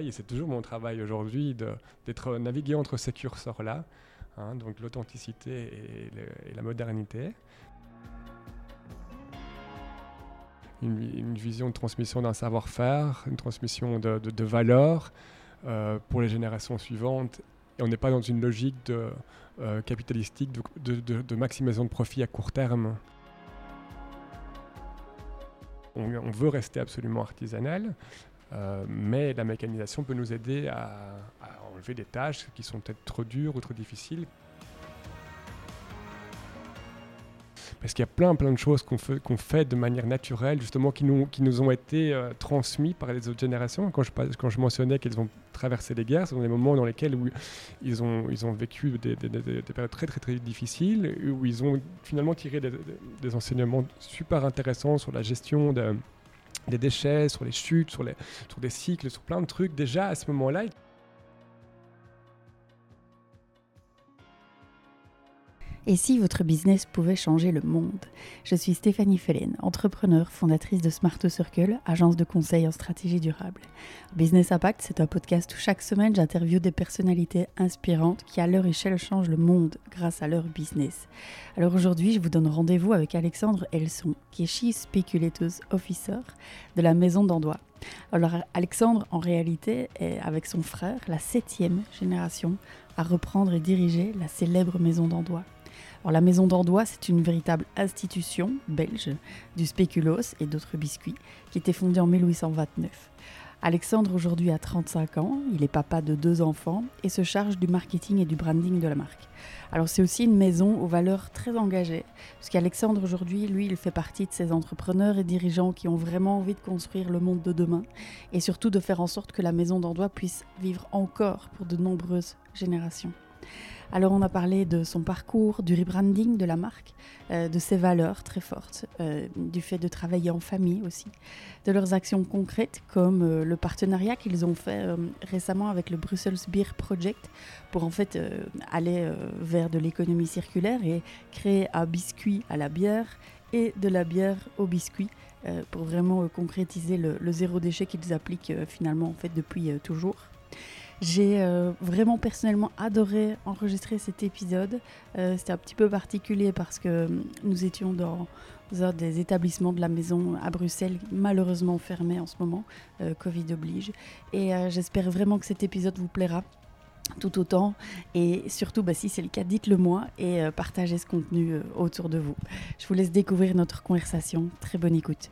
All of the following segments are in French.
et c'est toujours mon travail aujourd'hui, d'être navigué entre ces curseurs-là, hein, donc l'authenticité et, la modernité. Une, vision de transmission d'un savoir-faire, une transmission de, valeurs euh, pour les générations suivantes. Et on n'est pas dans une logique de, euh, capitalistique de, de, maximisation de profit à court terme on, veut rester absolument artisanal, euh, mais la mécanisation peut nous aider à, enlever des tâches qui sont peut-être trop dures ou trop difficiles Parce qu'il y a plein, plein de choses qu'on fait, qu'on fait de manière naturelle, justement, qui nous, qui nous ont été euh, transmis par les autres générations. Quand je, quand je mentionnais qu'ils ont traversé les guerres, ce sont des moments dans lesquels où ils, ont, ils ont vécu des, des, des, périodes très, très, très difficiles, où ils ont finalement tiré des, enseignements super intéressants sur la gestion de, des déchets, sur les chutes, sur, les, sur des cycles, sur plein de trucs déjà à ce moment-là. Et si votre business pouvait changer le monde? Je suis Stéphanie Fellen, entrepreneur, fondatrice de Smart Circle, agence de conseil en stratégie durable. Business Impact, c'est un podcast où chaque semaine j'interviewe des personnalités inspirantes qui à leur échelle changent le monde grâce à leur business. Alors aujourd'hui, je vous donne rendez-vous avec Alexandre Elson, qui est Chief Officer de la maison d'Andois. Alors Alexandre, en réalité, est avec son frère la septième génération à reprendre et diriger la célèbre maison d'Andois la maison d'Andois, c'est une véritable institution belge du spéculoos et d'autres biscuits qui était fondée en 1829. Alexandre aujourd'hui a 35 ans, il est papa de deux enfants et se charge du marketing et du branding de la marque. Alors c'est aussi une maison aux valeurs très engagées, puisqu'Alexandre aujourd'hui, lui, il fait partie de ces entrepreneurs et dirigeants qui ont vraiment envie de construire le monde de demain et surtout de faire en sorte que la maison d'Andois puisse vivre encore pour de nombreuses générations. Alors on a parlé de son parcours, du rebranding de la marque, euh, de ses valeurs très fortes, euh, du fait de travailler en famille aussi, de leurs actions concrètes comme euh, le partenariat qu'ils ont fait récemment avec le Brussels Beer Project pour en fait aller vers de l'économie circulaire et créer un biscuit à la bière et de la bière au biscuit pour vraiment concrétiser le, le, zéro déchet qu'ils appliquent finalement en fait depuis toujours. J'ai euh, vraiment personnellement adoré enregistrer cet épisode. Euh, c'était un petit peu particulier parce que euh, nous étions dans des établissements de la maison à Bruxelles, malheureusement fermé en ce moment, Covid oblige. Et j'espère vraiment que cet épisode vous plaira tout autant. Et surtout, bah, si c'est le cas, dites-le moi et partagez ce contenu autour de vous. Je vous laisse découvrir notre conversation. Très bonne écoute.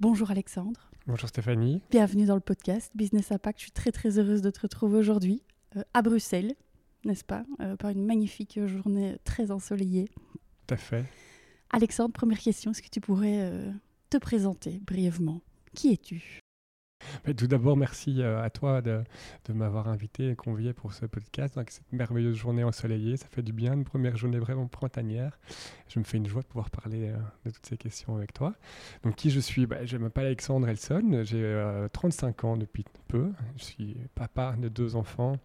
Bonjour Alexandre. Bonjour Stéphanie. Bienvenue dans le podcast Business Impact. Je suis très très heureuse de te retrouver aujourd'hui euh, à Bruxelles, n'est-ce pas euh, Par une magnifique journée très ensoleillée. Tout à fait. Alexandre, première question, est-ce que tu pourrais euh, te présenter brièvement? Qui es-tu? Tout d'abord, merci euh, à toi de, m'avoir invité et convié pour ce podcast. Cette merveilleuse journée ensoleillée, ça fait du bien, une première journée vraiment printanière. Je me fais une joie de pouvoir parler euh, de toutes ces questions avec toi. Donc, qui je suis? Bah, Je m'appelle Alexandre Elson, j'ai 35 euh, ans depuis peu. Je suis papa de deux enfants.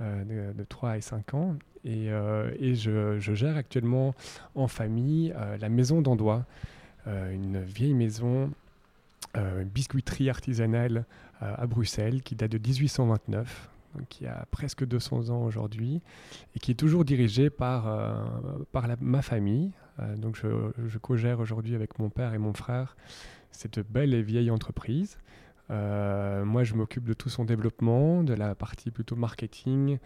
de, 3 et 5 ans. Et, je, je, gère actuellement en famille la maison d'Andois, une vieille maison euh, biscuiterie artisanale euh, à Bruxelles qui date de 1829, qui a presque 200 ans aujourd'hui, et qui est toujours dirigée par, euh, par ma famille. donc je, je co-gère aujourd'hui avec mon père et mon frère cette belle et vieille entreprise. moi, je m'occupe de tout son développement, de la partie plutôt marketing,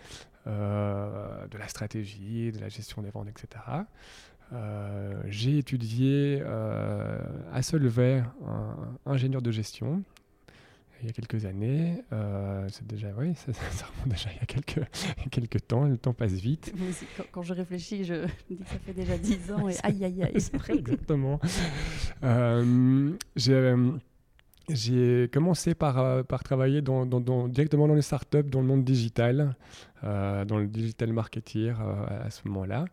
de la stratégie, de la gestion des ventes, etc. Euh, j'ai étudié euh, à Solvay, ingénieur de gestion, il y a quelques années. Euh, c'est déjà, oui, ça, remonte déjà il y a quelques, quelques temps. Le temps passe vite. Quand, je réfléchis, je me dis que ça fait déjà 10 ans et aïe, aïe, aïe. Exactement. j'ai commencé par, par travailler dans, dans, directement dans les startups, dans le monde digital, dans le digital marketing à ce moment-là.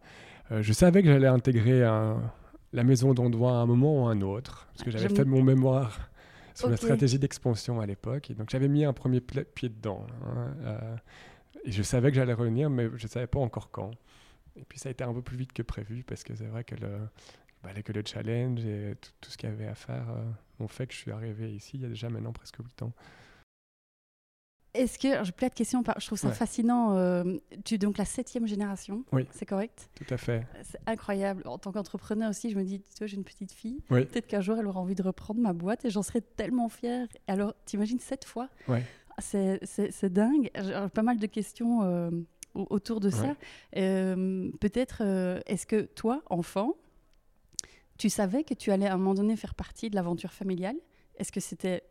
Euh, je savais que j'allais intégrer la maison d'Andois à un moment ou à un autre, parce que j'avais fait mon mémoire sur la stratégie d'expansion à l'époque. Et donc j'avais mis un premier pied dedans. Hein, euh, et je savais que j'allais revenir, mais je ne savais pas encore quand. Et puis ça a été un peu plus vite que prévu, parce que c'est vrai que le, bah, que le challenge et tout, ce qu'il y avait à faire ont fait que je suis arrivé ici il y a déjà maintenant presque 8 ans. Est-ce que, j'ai plein de questions, je trouve ça fascinant. Euh, tu es donc la septième génération, oui. c'est correct? Tout à fait. C'est incroyable. En tant qu'entrepreneur aussi, je me dis, tu vois, j'ai une petite fille, peut-être qu'un jour elle aura envie de reprendre ma boîte et j'en serais tellement fière. Alors, t'imagines sept fois? Ouais. C'est dingue. J'ai pas mal de questions euh, autour de ça. Euh, peut-être, est-ce que toi, enfant, tu savais que tu allais à un moment donné faire partie de l'aventure familiale? Est-ce que c'était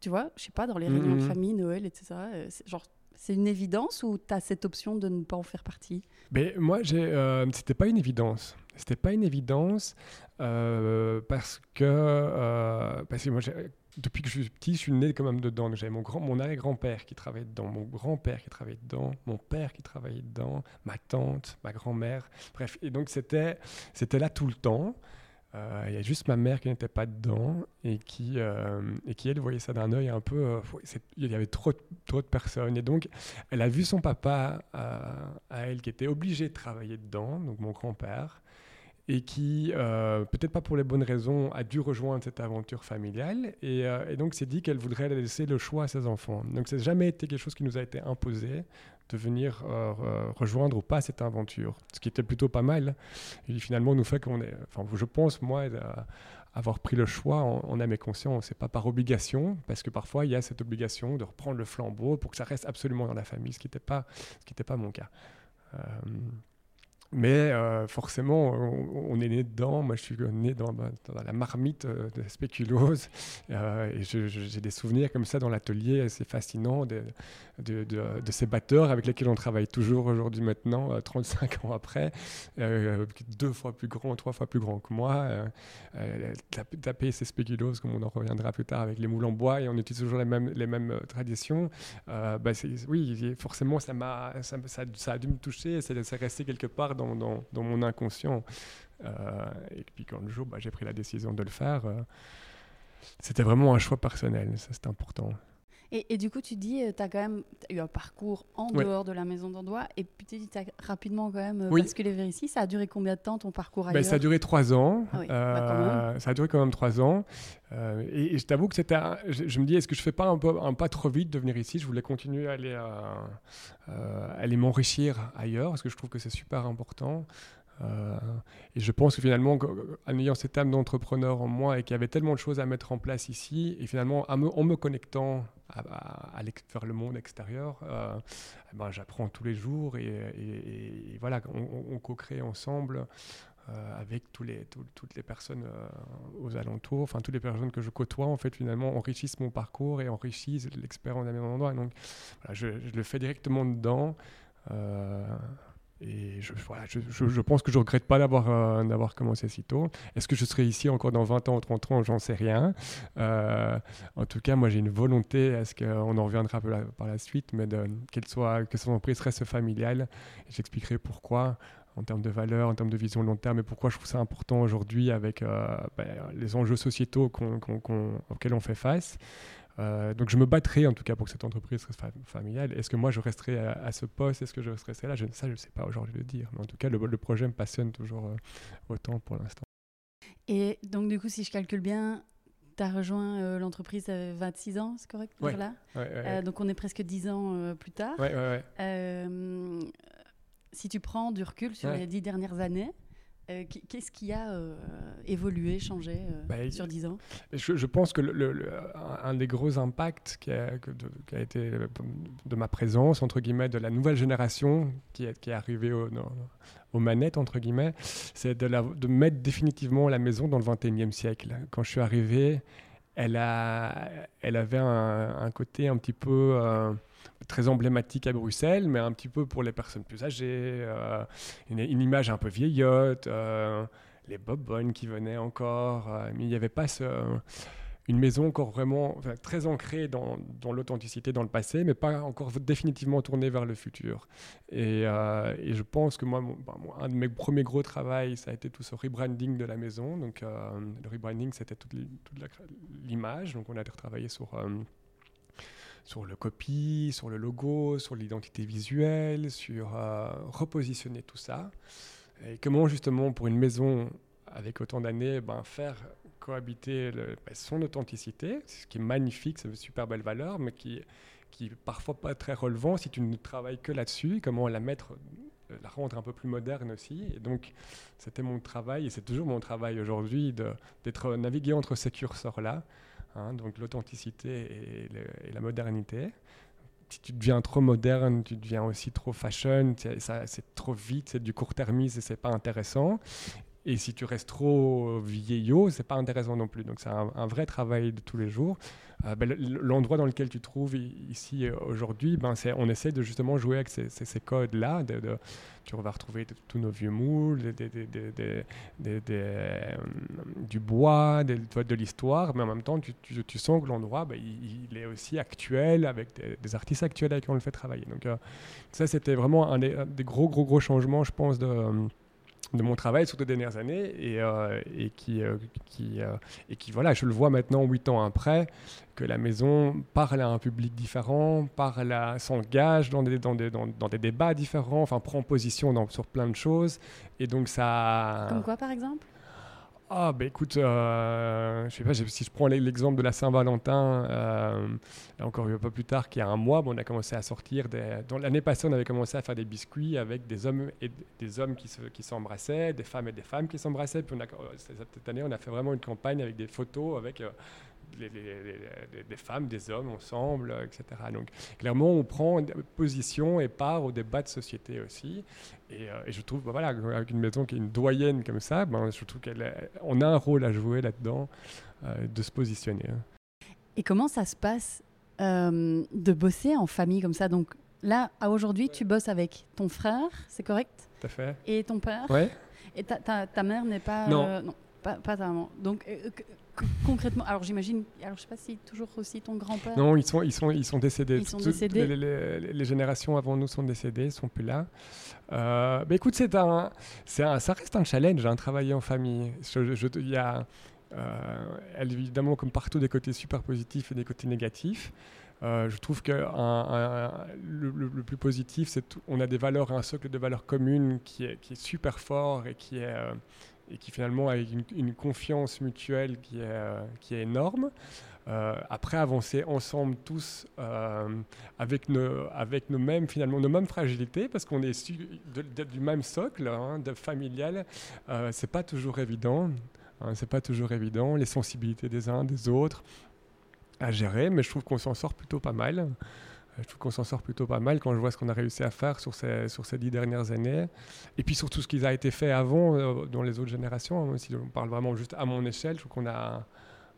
tu vois, je sais pas, dans les réunions de mhm. famille, Noël, etc. Euh, c'est, genre, c'est une évidence ou tu as cette option de ne pas en faire partie? Mais moi, j'ai, euh, c'était pas une évidence. C'était pas une évidence euh, parce que, euh, parce que moi, depuis que je suis petit, je suis né quand même dedans. J'avais mon, grand, mon arrière-grand-père qui travaillait dedans, mon grand-père qui travaillait dedans, mon père qui travaillait dedans, ma tante, ma grand-mère. Bref, et donc c'était, c'était là tout le temps. Euh, il y a juste ma mère qui n'était pas dedans et qui, euh, et qui elle, voyait ça d'un œil un peu. Euh, il y avait trop, trop de personnes. Et donc, elle a vu son papa à elle qui était obligé de travailler dedans, donc mon grand-père, et qui, peut-être pas pour les bonnes raisons, a dû rejoindre cette aventure familiale. Et, et donc, s'est dit qu'elle voudrait laisser le choix à ses enfants. Donc, ça n'a jamais été quelque chose qui nous a été imposé de venir euh, rejoindre ou pas cette aventure, ce qui était plutôt pas mal. Et finalement, nous fait qu'on est, enfin, je pense, moi, avoir pris le choix en, âme et conscience, c'est pas par obligation, parce que parfois il y a cette obligation de reprendre le flambeau pour que ça reste absolument dans la famille, ce qui n'était pas, pas mon cas. Euh, mais euh, forcément, on, est né dedans. Moi, je suis né dans, bah, la marmite euh, de spéculose. Euh, et j'ai des souvenirs comme ça dans l'atelier assez fascinants de, ces batteurs avec lesquels on travaille toujours aujourd'hui maintenant, 35 ans après, deux fois plus grands, trois fois plus grands que moi. taper ces spéculoses, comme on en reviendra plus tard, avec les moules en bois, et on utilise toujours les mêmes, traditions. Bah, oui, forcément, ça, ça, ça, ça, a dû me toucher, c'est resté quelque part dans, mon inconscient. Euh, et puis quand le jour, bah, j'ai pris la décision de le faire, euh, c'était vraiment un choix personnel, ça c'est important. Et, du coup, tu dis, euh, tu as quand même eu un parcours en dehors de la maison d'endroit, et puis tu as rapidement quand même oui. basculé vers ici. Ça a duré combien de temps ton parcours ben, ailleurs Ça a duré trois ans. Ah bah, ça a duré quand même trois ans. et, je t'avoue que c'était, je, me dis, est-ce que je fais pas un, peu, un pas trop vite de venir ici? Je voulais continuer à aller, aller m'enrichir ailleurs, parce que je trouve que c'est super important. Euh, et je pense que finalement, en ayant cette âme d'entrepreneur en moi et qu'il y avait tellement de choses à mettre en place ici, et finalement en me connectant vers le monde extérieur, euh, eh ben, j'apprends tous les jours et, voilà, on, co-crée ensemble. Euh, avec toutes les personnes aux alentours, enfin toutes les personnes que je côtoie, en fait, finalement, enrichissent mon parcours et enrichissent l'expérience d'un même endroit. Donc, je, le fais directement dedans. Et je, voilà, je, je, pense que je ne regrette pas d'avoir euh, commencé si tôt. Est-ce que je serai ici encore dans 20 ans ou 30 ans? J'en sais rien. Euh, en tout cas, moi, j'ai une volonté, est-ce qu'on en reviendra peu par la suite, mais qu'elle soit, que son entreprise reste familiale. J'expliquerai pourquoi en termes de valeur, en termes de vision long terme, et pourquoi je trouve ça important aujourd'hui avec euh, ben, les enjeux sociétaux auxquels on fait face. Euh, donc je me battrai en tout cas pour que cette entreprise reste familiale. Est-ce que moi je resterai à, ce poste? Est-ce que je resterai là? Je, Ça, je ne sais pas aujourd'hui le dire. Mais en tout cas, le, projet me passionne toujours euh, autant pour l'instant. Et donc du coup, si je calcule bien, tu as rejoint euh, l'entreprise à 26 ans, c'est correct? Ouais, là Donc on est presque 10 ans plus tard. si tu prends du recul sur les 10 dernières années, euh, qu'est-ce qui a euh, évolué, changé euh, bah, sur 10 ans? Je, pense que le, un des gros impacts qui a, qui a, été de ma présence, entre guillemets, de la nouvelle génération qui est, qui est arrivée aux manettes, entre guillemets, c'est de, de mettre définitivement la maison dans le 21e siècle. Quand je suis arrivé, elle, a, elle avait un, un côté un petit peu très emblématique à Bruxelles, mais un petit peu pour les personnes plus âgées, euh, une, image un peu vieillotte, euh, les bob qui venaient encore, euh, mais il n'y avait pas une maison encore vraiment très ancrée dans, l'authenticité, dans le passé, mais pas encore définitivement tournée vers le futur. Et, je pense que moi, bah, un de mes premiers gros travaux, ça a été tout ce rebranding de la maison. Donc, le rebranding, c'était toute l'image. Donc, on a retravaillé sur sur le copy, sur le logo, sur l'identité visuelle, sur euh, repositionner tout ça. Et comment justement pour une maison avec autant d'années, ben, faire cohabiter ben, son authenticité, ce qui est magnifique, c'est une super belle valeur, mais qui, qui est parfois pas très relevant si tu ne travailles que là-dessus, comment la mettre euh, la rendre un peu plus moderne aussi. Et donc, c'était mon travail, et c'est toujours mon travail aujourd'hui, d'être navigué entre ces curseurs-là, hein, donc l'authenticité et, la modernité. Si tu deviens trop moderne, tu deviens aussi trop fashion, c'est trop vite, c'est du court-termisme et c'est pas intéressant. Et si tu restes trop vieillot, c'est pas intéressant non plus. Donc c'est un, vrai travail de tous les jours. Euh, ben, l'endroit dans lequel tu te trouves ici euh, aujourd'hui, ben, on essaie de justement jouer avec ces, codes-là. De, tu vas retrouver tous nos vieux moules, euh, du bois, de l'histoire, mais en même temps, tu, tu, sens que l'endroit, ben, il, est aussi actuel, avec des, artistes actuels avec qui on le fait travailler. Donc ça, c'était vraiment un des, des, gros, gros, gros changements, je pense, de de mon travail sur les dernières années et, euh, et qui, euh, qui, euh, et qui, voilà, je le vois maintenant, huit ans après, que la maison parle à un public différent, parle s'engage dans des, dans, des, dans, des débats différents, enfin prend position sur plein de choses. Et donc ça... Comme quoi, par exemple? Ah, ben écoute, euh, je sais pas, si je prends l'exemple de la Saint-Valentin, euh, encore un peu plus tard, qu'il y a un mois, on a commencé à sortir. Des, l'année passée, on avait commencé à faire des biscuits avec des hommes et des hommes qui, se, qui s'embrassaient, des femmes et des femmes qui s'embrassaient. Puis on a, cette année, on a fait vraiment une campagne avec des photos, avec euh, des femmes, des hommes ensemble, etc. Donc clairement, on prend position et part au débat de société aussi. Et, euh, je trouve, bah, voilà, avec une maison qui est une doyenne comme ça, ben, je trouve qu'on a un rôle à jouer là-dedans, euh, de se positionner. Hein. Et comment ça se passe euh, de bosser en famille comme ça? Donc là, à aujourd'hui, tu bosses avec ton frère, c'est correct? Tout à fait. Et ton père? Ouais. Et ta, ta, ta mère n'est pas... Non. non, pas, pas maman. Donc concrètement, alors j'imagine, alors je sais pas si toujours aussi ton grand-père. Non, ils sont, ils sont, ils sont décédés. Ils sont décédés. Les, générations avant nous sont décédées, ils sont plus là. Euh, bah écoute, c'est un, c'est un, ça reste un challenge, un hein, travailler en famille. Il y a, euh, évidemment, comme partout, des côtés super positifs et des côtés négatifs. Euh, je trouve que le, le, plus positif, c'est qu'on a des valeurs, un socle de valeurs communes qui est, qui est super fort et qui est, et qui finalement a une, confiance mutuelle qui est, euh, qui est énorme. Euh, après avancer ensemble tous euh, avec, nos, avec nos mêmes finalement nos mêmes fragilités parce qu'on est du même socle hein, de familial c'est pas toujours évident hein, c'est pas toujours évident les sensibilités des uns des autres à gérer mais je trouve qu'on s'en sort plutôt pas mal je trouve qu'on s'en sort plutôt pas mal quand je vois ce qu'on a réussi à faire sur ces, sur ces dix dernières années. Et puis surtout ce qui a été fait avant euh, dans les autres générations. Hein, si on parle vraiment juste à mon échelle, je trouve qu'on a,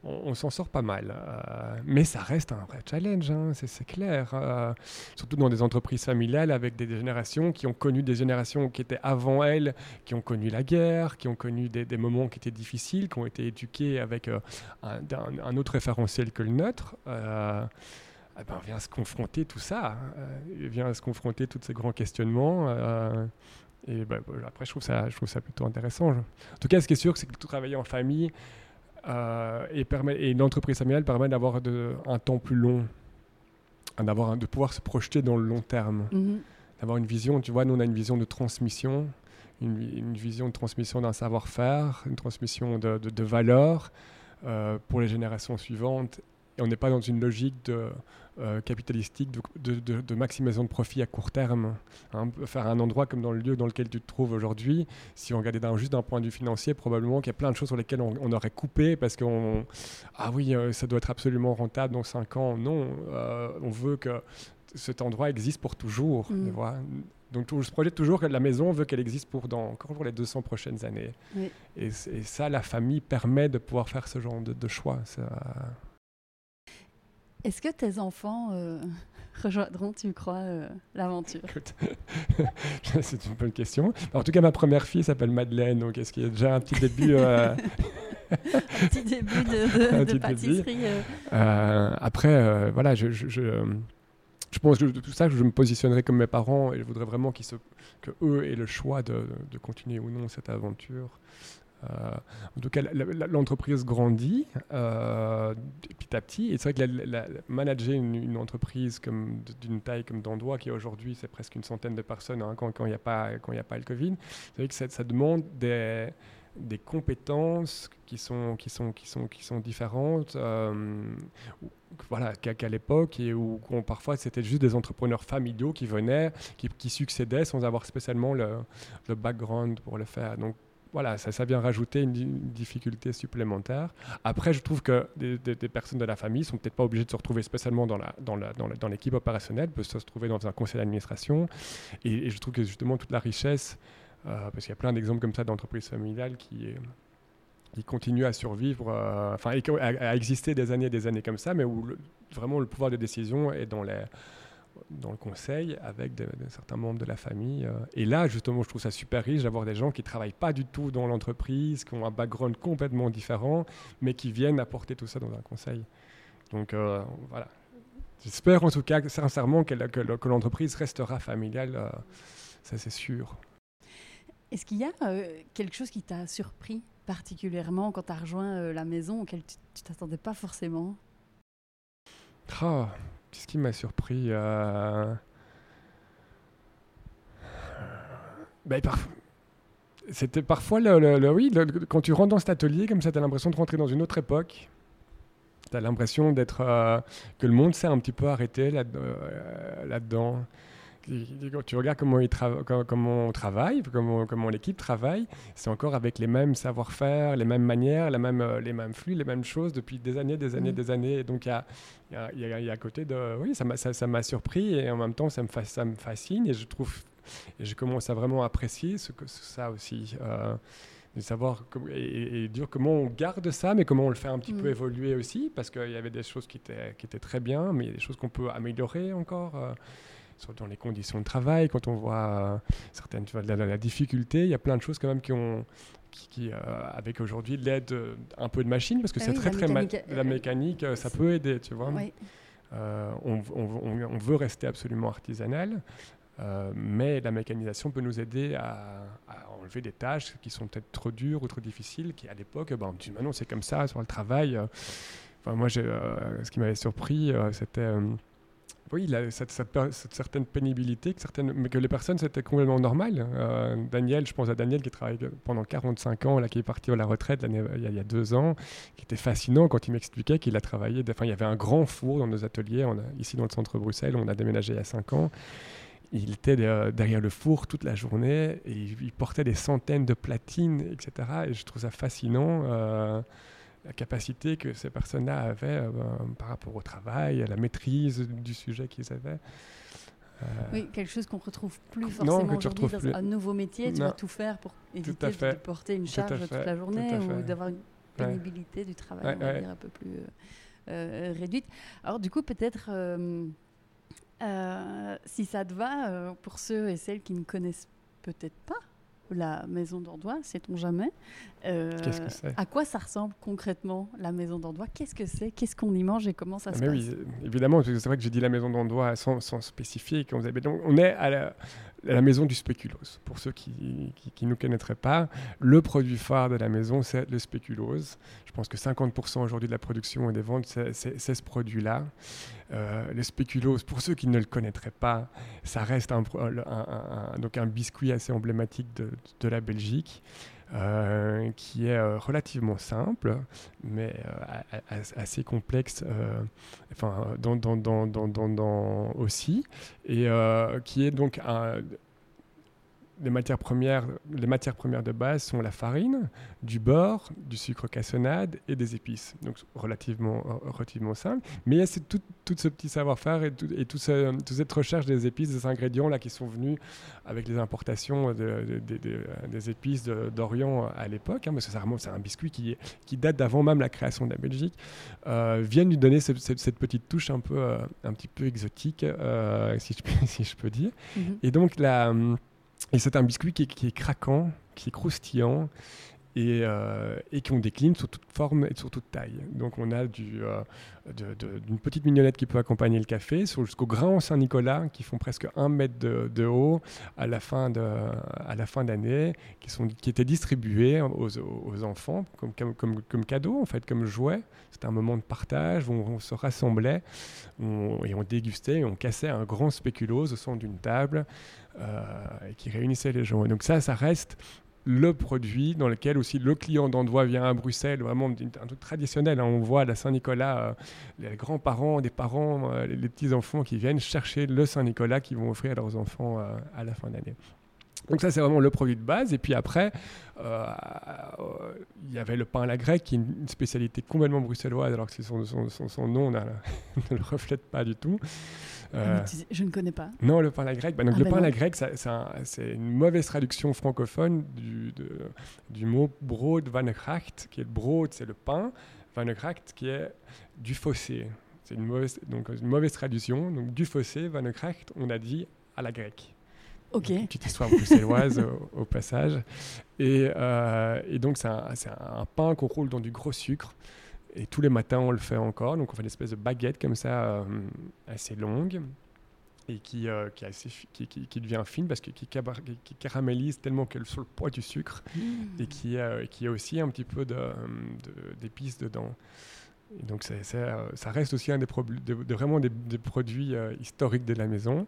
on, s'en sort pas mal. Euh, mais ça reste un vrai challenge, hein, c'est clair. Euh, surtout dans des entreprises familiales avec des, générations qui ont connu des générations qui étaient avant elles, qui ont connu la guerre, qui ont connu des, moments qui étaient difficiles, qui ont été éduqués avec un, un, autre référentiel que le nôtre. Eh ben, vient se confronter tout ça, hein. euh, vient se confronter tous ces grands questionnements. Euh, et ben, après, je trouve, ça, je trouve ça plutôt intéressant. En tout cas, ce qui est sûr, c'est que travailler en famille euh, et, permet, et une entreprise familiale permet d'avoir un temps plus long, d'avoir de pouvoir se projeter dans le long terme, mm-hmm. d'avoir une vision. Tu vois, nous, on a une vision de transmission, une, vision de transmission d'un savoir-faire, une transmission de, de, de valeurs. pour les générations suivantes et on n'est pas dans une logique de, euh, capitalistique de, de, maximisation de profit à court terme. Hein. Faire un endroit comme dans le lieu dans lequel tu te trouves aujourd'hui, si on regardait juste d'un point de vue financier, probablement qu'il y a plein de choses sur lesquelles on, aurait coupé parce qu'on. Ah oui, euh, ça doit être absolument rentable dans 5 ans. Non, euh, on veut que cet endroit existe pour toujours. Mm. Donc je projette toujours que la maison veut qu'elle existe pour dans, encore pour les 200 prochaines années. Et, ça, la famille permet de pouvoir faire ce genre de, choix. Ça, est-ce que tes enfants euh, rejoindront, tu crois, euh, l'aventure? C'est une bonne question. En tout cas, ma première fille s'appelle Madeleine, donc est-ce qu'il y a déjà un petit début euh, Un petit début de, pâtisserie. après, voilà, je, je, pense que tout ça, je me positionnerai comme mes parents et je voudrais vraiment qu'ils se, que eux aient le choix de, de continuer ou non cette aventure. Euh, en tout cas, l'entreprise grandit euh, petit à petit. Et c'est vrai que manager une, entreprise comme d'une taille comme Dandois, qui aujourd'hui c'est presque une centaine de personnes hein, quand il n'y a pas a pas le Covid, c'est vrai que ça, demande des des compétences qui sont, qui sont, qui sont, qui sont différentes voilà, qu'à l'époque, et où, parfois c'était juste des entrepreneurs familiaux qui venaient, qui, qui succédaient sans avoir spécialement le, le, background pour le faire. Donc voilà, ça, ça vient rajouter une, difficulté supplémentaire. Après, je trouve que des, personnes de la famille sont peut-être pas obligées de se retrouver spécialement dans l'équipe dans la, dans dans opérationnelle, peuvent se retrouver dans un conseil d'administration. Et, je trouve que justement toute la richesse, euh, parce qu'il y a plein d'exemples comme ça d'entreprises familiales qui qui continue à survivre, euh, enfin, à, exister des années et des années comme ça, mais où vraiment le pouvoir de décision est dans, les, dans le conseil avec certains membres de la famille. Euh. Et là, justement, je trouve ça super riche d'avoir des gens qui ne travaillent pas du tout dans l'entreprise, qui ont un background complètement différent, mais qui viennent apporter tout ça dans un conseil. Donc euh, voilà. J'espère en tout cas sincèrement que, que, l'entreprise restera familiale, ça c'est sûr. Est-ce qu'il y a quelque chose qui t'a surpris particulièrement quand tu as rejoint euh, la maison auquel tu, ne t'attendais pas forcément? Oh, Qu'est-ce qui m'a surpris euh... ben, C'était parfois le, oui, quand tu rentres dans cet atelier, comme ça, tu as l'impression de rentrer dans une autre époque. Tu as l'impression d'être euh, que le monde s'est un petit peu arrêté euh, là-dedans tu regardes comment, il comment on travaille, comment, comment l'équipe travaille, c'est encore avec les mêmes savoir-faire, les mêmes manières, euh, les mêmes flux, les mêmes choses depuis des années, des années, mm. des années. Et donc, il y a, y, a, y a, à côté de... Oui, ça m'a ça, ça surpris et en même temps, ça me, ça me fascine et je trouve... Et je commence à vraiment apprécier ce que, ça aussi. Euh, de savoir et, dire comment on garde ça, mais comment on le fait un petit peu mm. évoluer aussi, parce qu'il y avait des choses qui étaient, qui étaient très bien, mais il y a des choses qu'on peut améliorer encore. Euh, dans les conditions de travail, quand on voit euh, certaines, tu vois, la, la, difficulté, il y a plein de choses quand même qui ont, qui, euh, avec aujourd'hui l'aide euh, un peu de machine, parce que ah c'est très très mécanique, la mécanique, ça peut aider, tu vois. On, on, veut rester absolument artisanal, mais la mécanisation peut nous aider à, enlever des tâches qui sont peut-être trop dures ou trop difficiles, qui à l'époque, ben, on me dit maintenant c'est comme ça sur le travail. Enfin, moi, ce qui m'avait surpris, c'était oui, il a cette, certaine pénibilité, que certaines, mais que les personnes, c'était complètement normal. Euh, Daniel, je pense à Daniel qui travaille pendant 45 ans, là, qui est parti à la retraite il, y a, deux ans, qui était fascinant quand il m'expliquait qu'il a travaillé. Enfin, il y avait un grand four dans nos ateliers, ici dans le centre de Bruxelles, on a déménagé il y a cinq ans. Il était derrière le four toute la journée et il, portait des centaines de platines, etc. Et je trouve ça fascinant. Euh, la capacité que ces personnes-là avaient euh, ben, par rapport au travail, à la maîtrise du sujet qu'ils avaient. Euh, oui, quelque chose qu'on retrouve plus forcément aujourd'hui dans un nouveau métier. Tu vas tout faire pour éviter de porter une charge toute la journée ou d'avoir une pénibilité du travail, on va dire, un peu plus euh, réduite. Alors du coup, peut-être, si ça te va, pour ceux et celles qui ne connaissent peut-être pas la maison d'Andois, sait-on jamais. Euh, Qu'est-ce que c'est À quoi ça ressemble concrètement la maison d'Andois Qu'est-ce que c'est? Qu'est-ce qu'on y mange et comment ça ah, se passe oui, Évidemment, c'est vrai que j'ai dit la maison d'Andois sans, sans spécifier. On, on est à la, la maison du spéculoos. Pour ceux qui ne nous connaîtraient pas, le produit phare de la maison, c'est le spéculoos. Je pense que 50% aujourd'hui de la production et des ventes, c'est ce produit-là. Euh, le spéculoos, pour ceux qui ne le connaîtraient pas, ça reste un, donc un biscuit assez emblématique de, de la Belgique. Euh, qui est euh, relativement simple, mais euh, assez complexe, enfin, dans, dans, dans, dans, aussi, et qui est donc un les matières premières, les matières premières de base sont la farine, du beurre, du sucre cassonade et des épices. Donc relativement, euh, relativement simple. Mais il y a tout, tout ce petit savoir-faire et, tout, et toute cette recherche des épices, des ingrédients là qui sont venus avec les importations de, des épices d'Orient à l'époque, hein, parce que ça remonte, c'est un biscuit qui, qui date d'avant même la création de la Belgique, euh, viennent lui donner cette, cette, petite touche un peu, euh, un petit peu exotique, euh, si, je peux, si je peux dire. Mm-hmm. Et donc la et c'est un biscuit qui est, craquant, qui est croustillant et, euh, et qu'on décline sous toute forme et sur toute taille. Donc on a du, euh, d'une petite mignonnette qui peut accompagner le café, jusqu'au grain Saint-Nicolas qui font presque un mètre de, haut à la fin de, à la fin d'année, qui étaient distribués aux, enfants comme, comme, comme, cadeau en fait, comme jouet. C'était un moment de partage où on, se rassemblait et on dégustait et on cassait un grand spéculose au centre d'une table euh, qui réunissait les gens. Et donc ça, ça reste le produit dans lequel aussi le client d'endroit vient à Bruxelles, vraiment un truc traditionnel. Hein. On voit la Saint-Nicolas euh, les grands-parents, des parents, euh, les, petits-enfants qui viennent chercher le Saint-Nicolas qu'ils vont offrir à leurs enfants euh, à la fin d'année. Donc ça, c'est vraiment le produit de base. Et puis après, il y avait le pain à la grecque, qui est une spécialité complètement bruxelloise, alors que son, nom ne le reflète pas du tout. Ah, euh, je ne connais pas. Non, le pain à la grecque. Bah, donc, ah, le pain à la grecque, c'est une mauvaise traduction francophone du, du mot brood van qui est le brood, c'est le pain, van qui est du fossé. C'est une mauvaise, donc, une mauvaise traduction. Donc, du fossé, van on a dit à la grecque. Ok. Une petite histoire bruxelloise au, passage. Et, euh, et donc, c'est un, un, pain qu'on roule dans du gros sucre. Et tous les matins, on le fait encore. Donc, on fait une espèce de baguette comme ça, euh, assez longue et qui, euh, qui, assez qui, qui, devient fine parce que qui, caramélise tellement qu'elle sur le poids du sucre et qui, euh, qui a aussi un petit peu d'épices de, dedans. Et donc, ça reste aussi un des, de, vraiment des, produits historiques de la maison.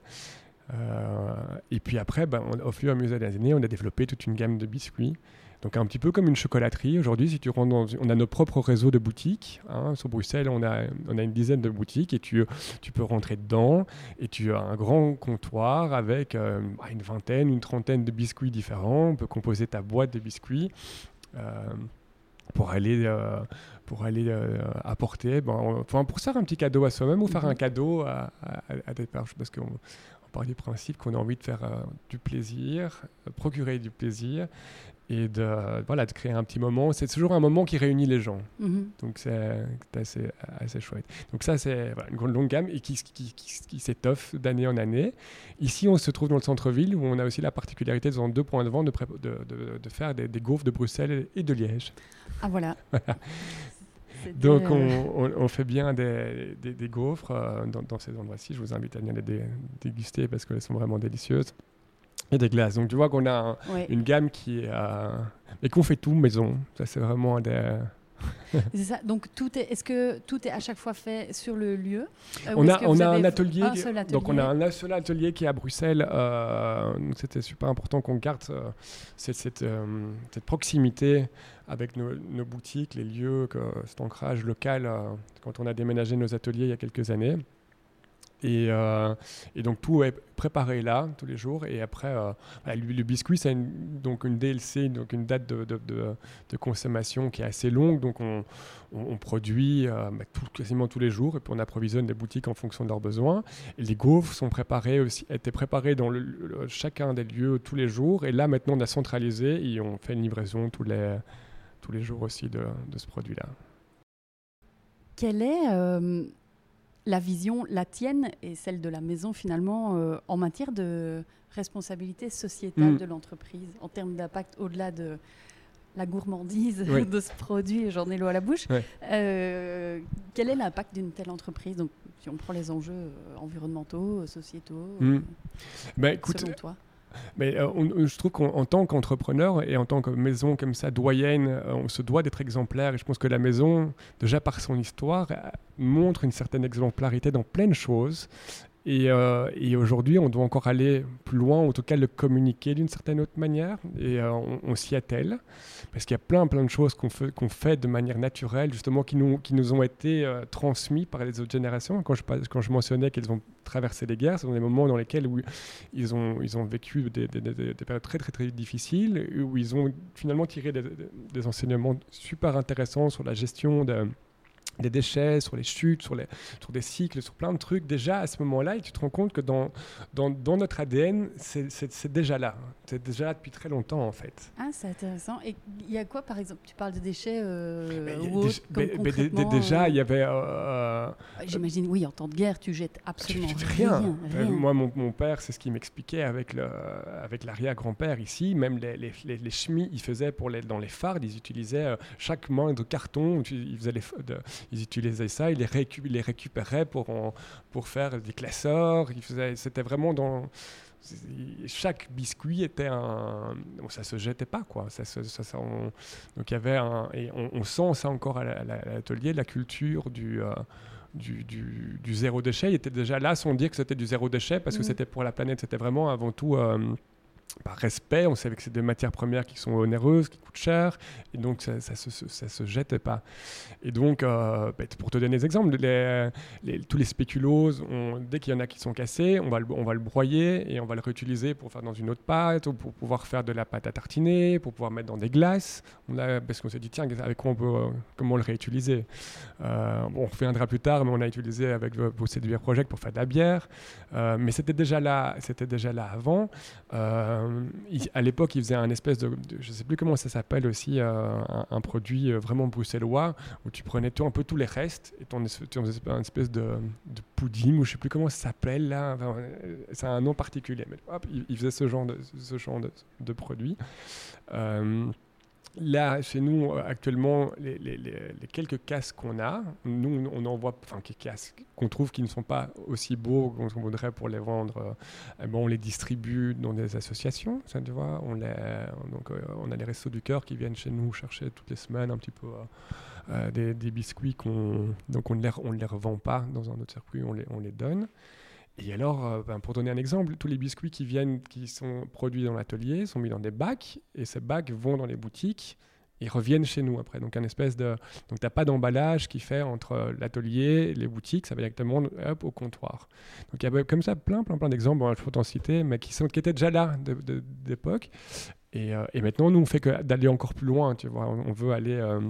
et puis après, ben, on, au fur et à mesure des années, on a développé toute une gamme de biscuits donc un petit peu comme une chocolaterie. Aujourd'hui, si tu rentres dans, on a nos propres réseaux de boutiques. Hein. Sur Bruxelles, on a, on a une dizaine de boutiques et tu, tu peux rentrer dedans et tu as un grand comptoir avec euh, une vingtaine, une trentaine de biscuits différents. On peut composer ta boîte de biscuits. Euh, pour aller, euh, pour aller apporter, bon, pour faire un petit cadeau à soi-même ou faire un mhm. cadeau à, à, des personnes, parce qu'on on part du principe qu'on a envie de faire du plaisir, procurer du plaisir, et de, voilà, de créer un petit moment. C'est toujours un moment qui réunit les gens. Mhm. Donc c'est assez, assez chouette. Donc ça, c'est une grande longue gamme et qui, qui, qui, s'étoffe d'année en année. Ici, on se trouve dans le centre-ville où on a aussi la particularité, dans deux points de vente, de, de, de, faire des, gaufres de Bruxelles et de Liège. Ah voilà. Donc on, on, fait bien des, des, gaufres euh, dans, dans, ces endroits-ci. Je vous invite à venir les déguster parce qu'elles sont vraiment délicieuses et des glaces. Donc tu vois qu'on a une gamme qui est... Euh, et qu'on fait tout maison. Ça c'est vraiment des... c'est ça. Donc tout est. Est-ce que tout est à chaque fois fait sur le lieu euh, On a, on a un atelier, Donc on a un seul atelier qui est à Bruxelles. Euh, c'était super important qu'on garde cette, cette, cette, proximité avec nos, nos, boutiques, les lieux, que, cet ancrage local. quand on a déménagé nos ateliers il y a quelques années. Euh, et, donc tout est préparé là tous les jours. Et après, euh, le, biscuit, c'est donc une DLC, donc une date de, consommation qui est assez longue. Donc on, produit euh, bah, quasiment tous les jours et puis on approvisionne les boutiques en fonction de leurs besoins. Les gaufres sont préparées aussi, étaient préparées dans chacun des lieux tous les jours. Et là, maintenant, on a centralisé et on fait une livraison tous les, tous les jours aussi de, ce produit-là. Quel est la vision, la tienne et celle de la maison finalement, euh, en matière de responsabilité sociétale mm. de l'entreprise, en termes d'impact au-delà de la gourmandise de ce produit, j'en ai l'eau à la bouche. Euh, quel est l'impact d'une telle entreprise? Donc, si on prend les enjeux euh, environnementaux, sociétaux, mm. ben, écoute, selon toi mais euh, je trouve qu'en tant qu'entrepreneur et en tant que maison comme ça, doyenne, euh, on se doit d'être exemplaire. Et je pense que la maison, déjà par son histoire, euh, montre une certaine exemplarité dans plein de choses. Euh, et, aujourd'hui, on doit encore aller plus loin, en tout cas le communiquer d'une certaine autre manière. Et euh, on, s'y attelle. Parce qu'il y a plein, plein de choses qu'on fait, de manière naturelle, justement, qui nous, qui nous ont été euh, transmis par les autres générations. Quand je, quand je mentionnais qu'ils ont traversé les guerres, ce sont des moments dans lesquels où ils, ont, ils ont vécu des, des, périodes très, très, très difficiles, où ils ont finalement tiré des, enseignements super intéressants sur la gestion de des déchets, sur les chutes, sur, les, sur des cycles, sur plein de trucs, déjà à ce moment-là, et tu te rends compte que dans, dans, dans notre ADN, c'est déjà là. C'est déjà là depuis très longtemps, en fait. Ah, c'est intéressant. Et il y a quoi, par exemple? Tu parles de déchets euh, Déjà, il y avait... Euh, euh, J'imagine, oui, en temps de guerre, tu jettes absolument rien. moi, mon, mon père, c'est ce qu'il m'expliquait avec, le, avec l'arrière-grand-père ici. Même les, les, les, les chemis, ils faisaient pour les, dans les phares, ils utilisaient chaque main de carton, ils faisaient les, de, ils utilisaient ça, ils les, les récupéraient pour, pour faire des classeurs. C'était vraiment dans chaque biscuit était un ça se jetait pas quoi ça, ça, donc il y avait un et on, sent ça encore à l'atelier la culture du, euh, du, du, zéro déchet il était déjà là sans dire que c'était du zéro déchet parce que mmh. c'était pour la planète c'était vraiment avant tout euh, par respect, on sait que c'est des matières premières qui sont onéreuses, qui coûtent cher, et donc ça, ça, se, jette pas. Et donc, euh, bah, pour te donner des exemples, les, tous les spéculoos, dès qu'il y en a qui sont cassés, on va, le, on broyer et on va le réutiliser pour faire dans une autre pâte, ou pour pouvoir faire de la pâte à tartiner, pour pouvoir mettre dans des glaces. On a, parce qu'on s'est dit, tiens, avec quoi on peut, euh, comment le réutiliser? Euh, On reviendra plus tard, mais on a utilisé avec vos Séduire Project pour faire de la bière. mais c'était déjà là, c'était déjà là avant. Euh, à l'époque, il faisait un espèce de, je ne sais plus comment ça s'appelle aussi, euh, un, produit euh, vraiment bruxellois où tu prenais un peu tous les restes et tu faisais une espèce de, pudding ou je ne sais plus comment ça s'appelle là. c'est un nom particulier. Mais hop, il, faisait ce genre de, de, de produit. Là, chez nous, euh, actuellement, les, quelques casques qu'on a, nous, on en voit, enfin, casques qu'on trouve qui ne sont pas aussi beaux qu'on voudrait pour les vendre. Euh, eh ben, on les distribue dans des associations, tu vois. On, les, donc, euh, on a les restos du cœur qui viennent chez nous chercher toutes les semaines un petit peu des, biscuits. donc, on ne les revend pas dans un autre circuit, on les, on les donne. Et alors, euh, ben, pour donner un exemple, tous les biscuits qui viennent, qui sont produits dans l'atelier, sont mis dans des bacs, et ces bacs vont dans les boutiques et reviennent chez nous après. Donc, un espèce de, donc t'as pas d'emballage qui fait entre l'atelier, les boutiques, ça va directement au comptoir. Donc, il y a comme ça plein, plein, plein d'exemples. Bon, je peux t'en citer, mais qui sont, qui étaient déjà là d'époque. Et, euh, et, maintenant, nous, on fait que d'aller encore plus loin. Tu vois, on, veut aller euh,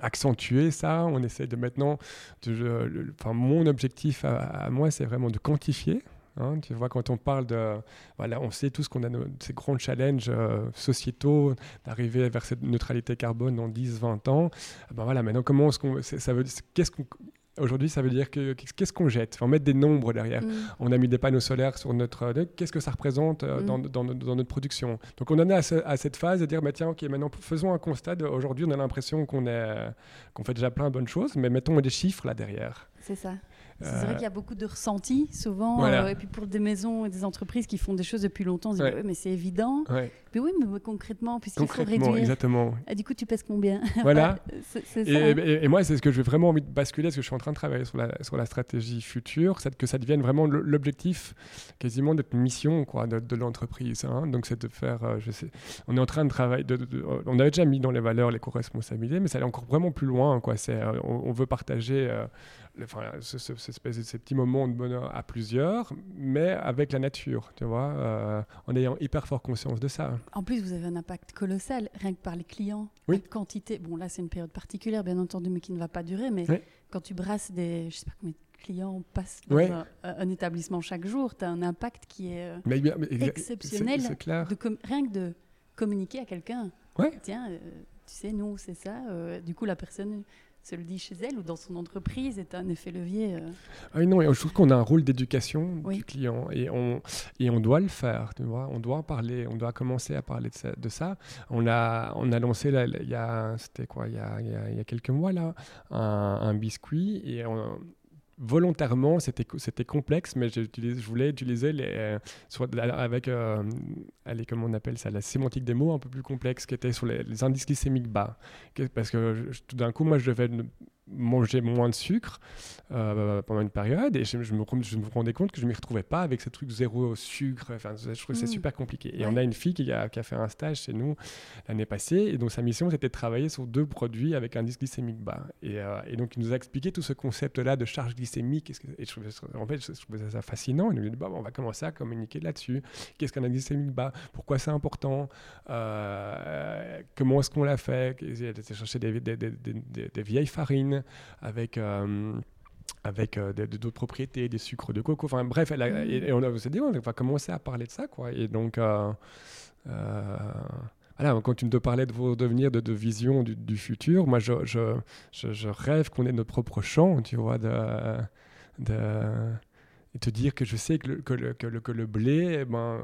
accentuer ça. On essaie de maintenant, enfin, mon objectif à, moi, c'est vraiment de quantifier. Hein. tu vois, quand on parle de. Voilà, on sait tous qu'on a ces grands challenges euh, sociétaux d'arriver vers cette neutralité carbone dans 10-20 ans. Ben voilà, maintenant, comment est-ce qu'on. Ça veut, qu'est-ce qu'on Aujourd'hui, ça veut dire que qu'est-ce qu'on jette? On mettre des nombres derrière. Mm. On a mis des panneaux solaires sur notre. Euh, qu'est-ce que ça représente euh, mm. dans, dans, notre production? Donc, on en est à, cette phase de dire bah, tiens, ok, maintenant faisons un constat. Aujourd'hui, on a l'impression qu'on qu'on fait déjà plein de bonnes choses, mais mettons des chiffres là derrière. C'est ça. C'est vrai qu'il y a beaucoup de ressentis souvent. Euh, et puis pour des maisons et des entreprises qui font des choses depuis longtemps, on se dit mais c'est évident. Mais oui, mais concrètement, puisqu'il faut réduire. Exactement. Et du coup, tu pèses combien? Voilà. c'est ça, et, et, moi, c'est ce que j'ai vraiment envie de basculer, parce que je suis en train de travailler sur la, sur la stratégie future, c'est que ça devienne vraiment l'objectif quasiment de mission quoi, de, l'entreprise. Hein. Donc, c'est de faire, euh, je sais, on est en train de travailler, de, on avait déjà mis dans les valeurs les co-responsabilités, mais ça allait encore vraiment plus loin. Quoi. Euh, on, on, veut partager enfin, ce, ce, ces petits moments de bonheur à plusieurs, mais avec la nature, tu vois, euh, en ayant hyper fort conscience de ça. En plus, vous avez un impact colossal, rien que par les clients, oui. la quantité. Bon, là, c'est une période particulière, bien entendu, mais qui ne va pas durer. Mais quand tu brasses des, je sais pas combien de clients passent dans un, établissement chaque jour, tu as un impact qui est euh, exceptionnel. C'est clair. De rien que de communiquer à quelqu'un. Ouais. Tiens, euh, tu sais, nous, c'est ça. du coup, la personne se le dit chez elle ou dans son entreprise est un effet levier euh. ah Non, je trouve qu'on a un rôle d'éducation du client et on, et on doit le faire, tu vois, on doit parler, on doit commencer à parler de ça. On, a, on a lancé, là, il y a, c'était quoi, il y a, il y a, quelques mois là, un, un biscuit et on, volontairement, c'était, complexe, mais je voulais utiliser les, euh, avec, euh, allez, comment on appelle ça, la sémantique des mots un peu plus complexe, qui était sur les, indices glycémiques bas. Parce que tout d'un coup, moi, je devais manger moins de sucre euh, pendant une période et je, me, je, me, rendais compte que je ne m'y retrouvais pas avec ce truc zéro sucre. Enfin, je trouve que c'est super compliqué. Et on a une fille qui a, qui a, fait un stage chez nous l'année passée et donc sa mission c'était de travailler sur deux produits avec un indice glycémique bas. Et, euh, et, donc il nous a expliqué tout ce concept-là de charge glycémique. et je trouvais, en fait, je trouvais ça fascinant. Il nous dit bah, on va commencer à communiquer là-dessus. Qu'est-ce qu'un indice glycémique bas? Pourquoi c'est important? Euh, Comment est-ce qu'on l'a fait? Il a chercher des, des, des, des vieilles farines avec euh, avec euh, d'autres propriétés, des sucres de coco. Enfin bref, et, on a dit, on va commencer à parler de ça. Quoi. Et donc, euh, voilà, quand tu me parlais de vos devenir, de, de vision du, futur, moi, je, je, rêve qu'on ait notre propre champ, tu vois, de, de, et te dire que je sais que le, que le, que le, que le blé, eh ben,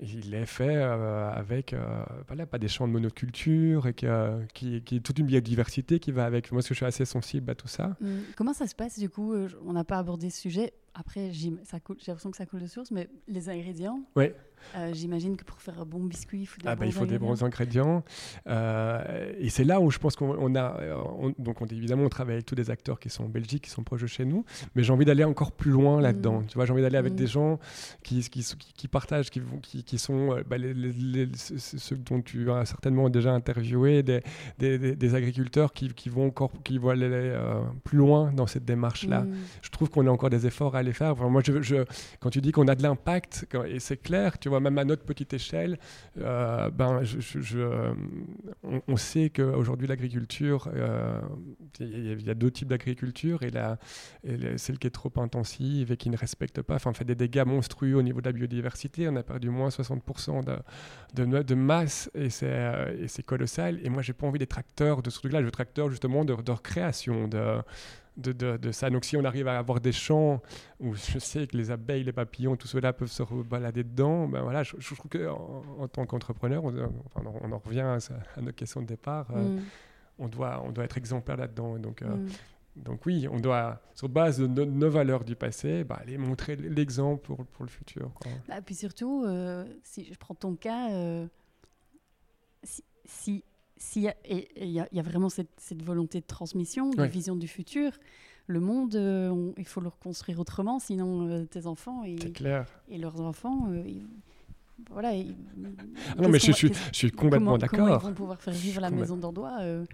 il est fait euh, avec euh, voilà, pas des champs de monoculture et que, qui, qui, est toute une biodiversité qui va avec. Moi, parce que je suis assez sensible à tout ça. Mmh. Comment ça se passe du coup euh, On n'a pas abordé ce sujet après, j'ai l'impression que ça coule de source, mais les ingrédients, ouais. Euh, j'imagine que pour faire un bon biscuit, il faut des, ah bons, bah, il faut ingrédients. des bons ingrédients. Euh, et c'est là où je pense qu'on a. On, donc, on, évidemment, on travaille avec tous des acteurs qui sont en Belgique, qui sont proches de chez nous. Mais j'ai envie d'aller encore plus loin là-dedans. Mm. Tu vois, j'ai envie d'aller avec Mm. des gens qui, qui, qui, qui partagent, qui, qui, qui sont euh, bah, les, les- les- ceux- dont tu as certainement déjà interviewé, des, des, agriculteurs qui, qui vont encore qui vont aller euh, plus loin dans cette démarche-là. Mm. Je trouve qu'on a encore des efforts à aller faire. Enfin, moi, je, je- quand tu dis qu'on a de l'impact, et c'est clair, tu même à notre petite échelle, euh, ben, euh, on, on sait qu'aujourd'hui, l'agriculture, euh, il y, a- deux types d'agriculture, et, la, celle qui est trop intensive et qui ne respecte pas, enfin, fait des dégâts monstrueux au niveau de la biodiversité. On a perdu moins 60% de, masse, et c'est et c'est colossal. Et moi, j'ai pas envie d'être acteur de ce truc-là. Je veux être acteur, justement, de, de recréation, de de, de, de ça. Donc si on arrive à avoir des champs où je sais que les abeilles, les papillons, tout cela peuvent se balader dedans, ben voilà, je, je trouve qu'en en, tant qu'entrepreneur, on, enfin, on, en revient à, à notre question de départ, euh, Mm. on, doit, on doit être exemplaire là-dedans. Donc, euh, Mm. donc oui, on doit, sur base de no- nos valeurs du passé, bah, aller montrer l'exemple pour, pour le futur. quoi. Bah, puis surtout, euh, si je prends ton cas, si, si, si y a- et il y, a- il y a vraiment cette, cette volonté de transmission, de Ouais. vision du futur, le monde, euh, on- il faut le reconstruire autrement, sinon euh, tes enfants et, C'est clair. et leurs enfants, euh, ils- voilà. ils- Ah non, mais je, va- suis, je suis complètement comment- Comment ils d'accord. vont pouvoir faire vivre la maison d'Andois Je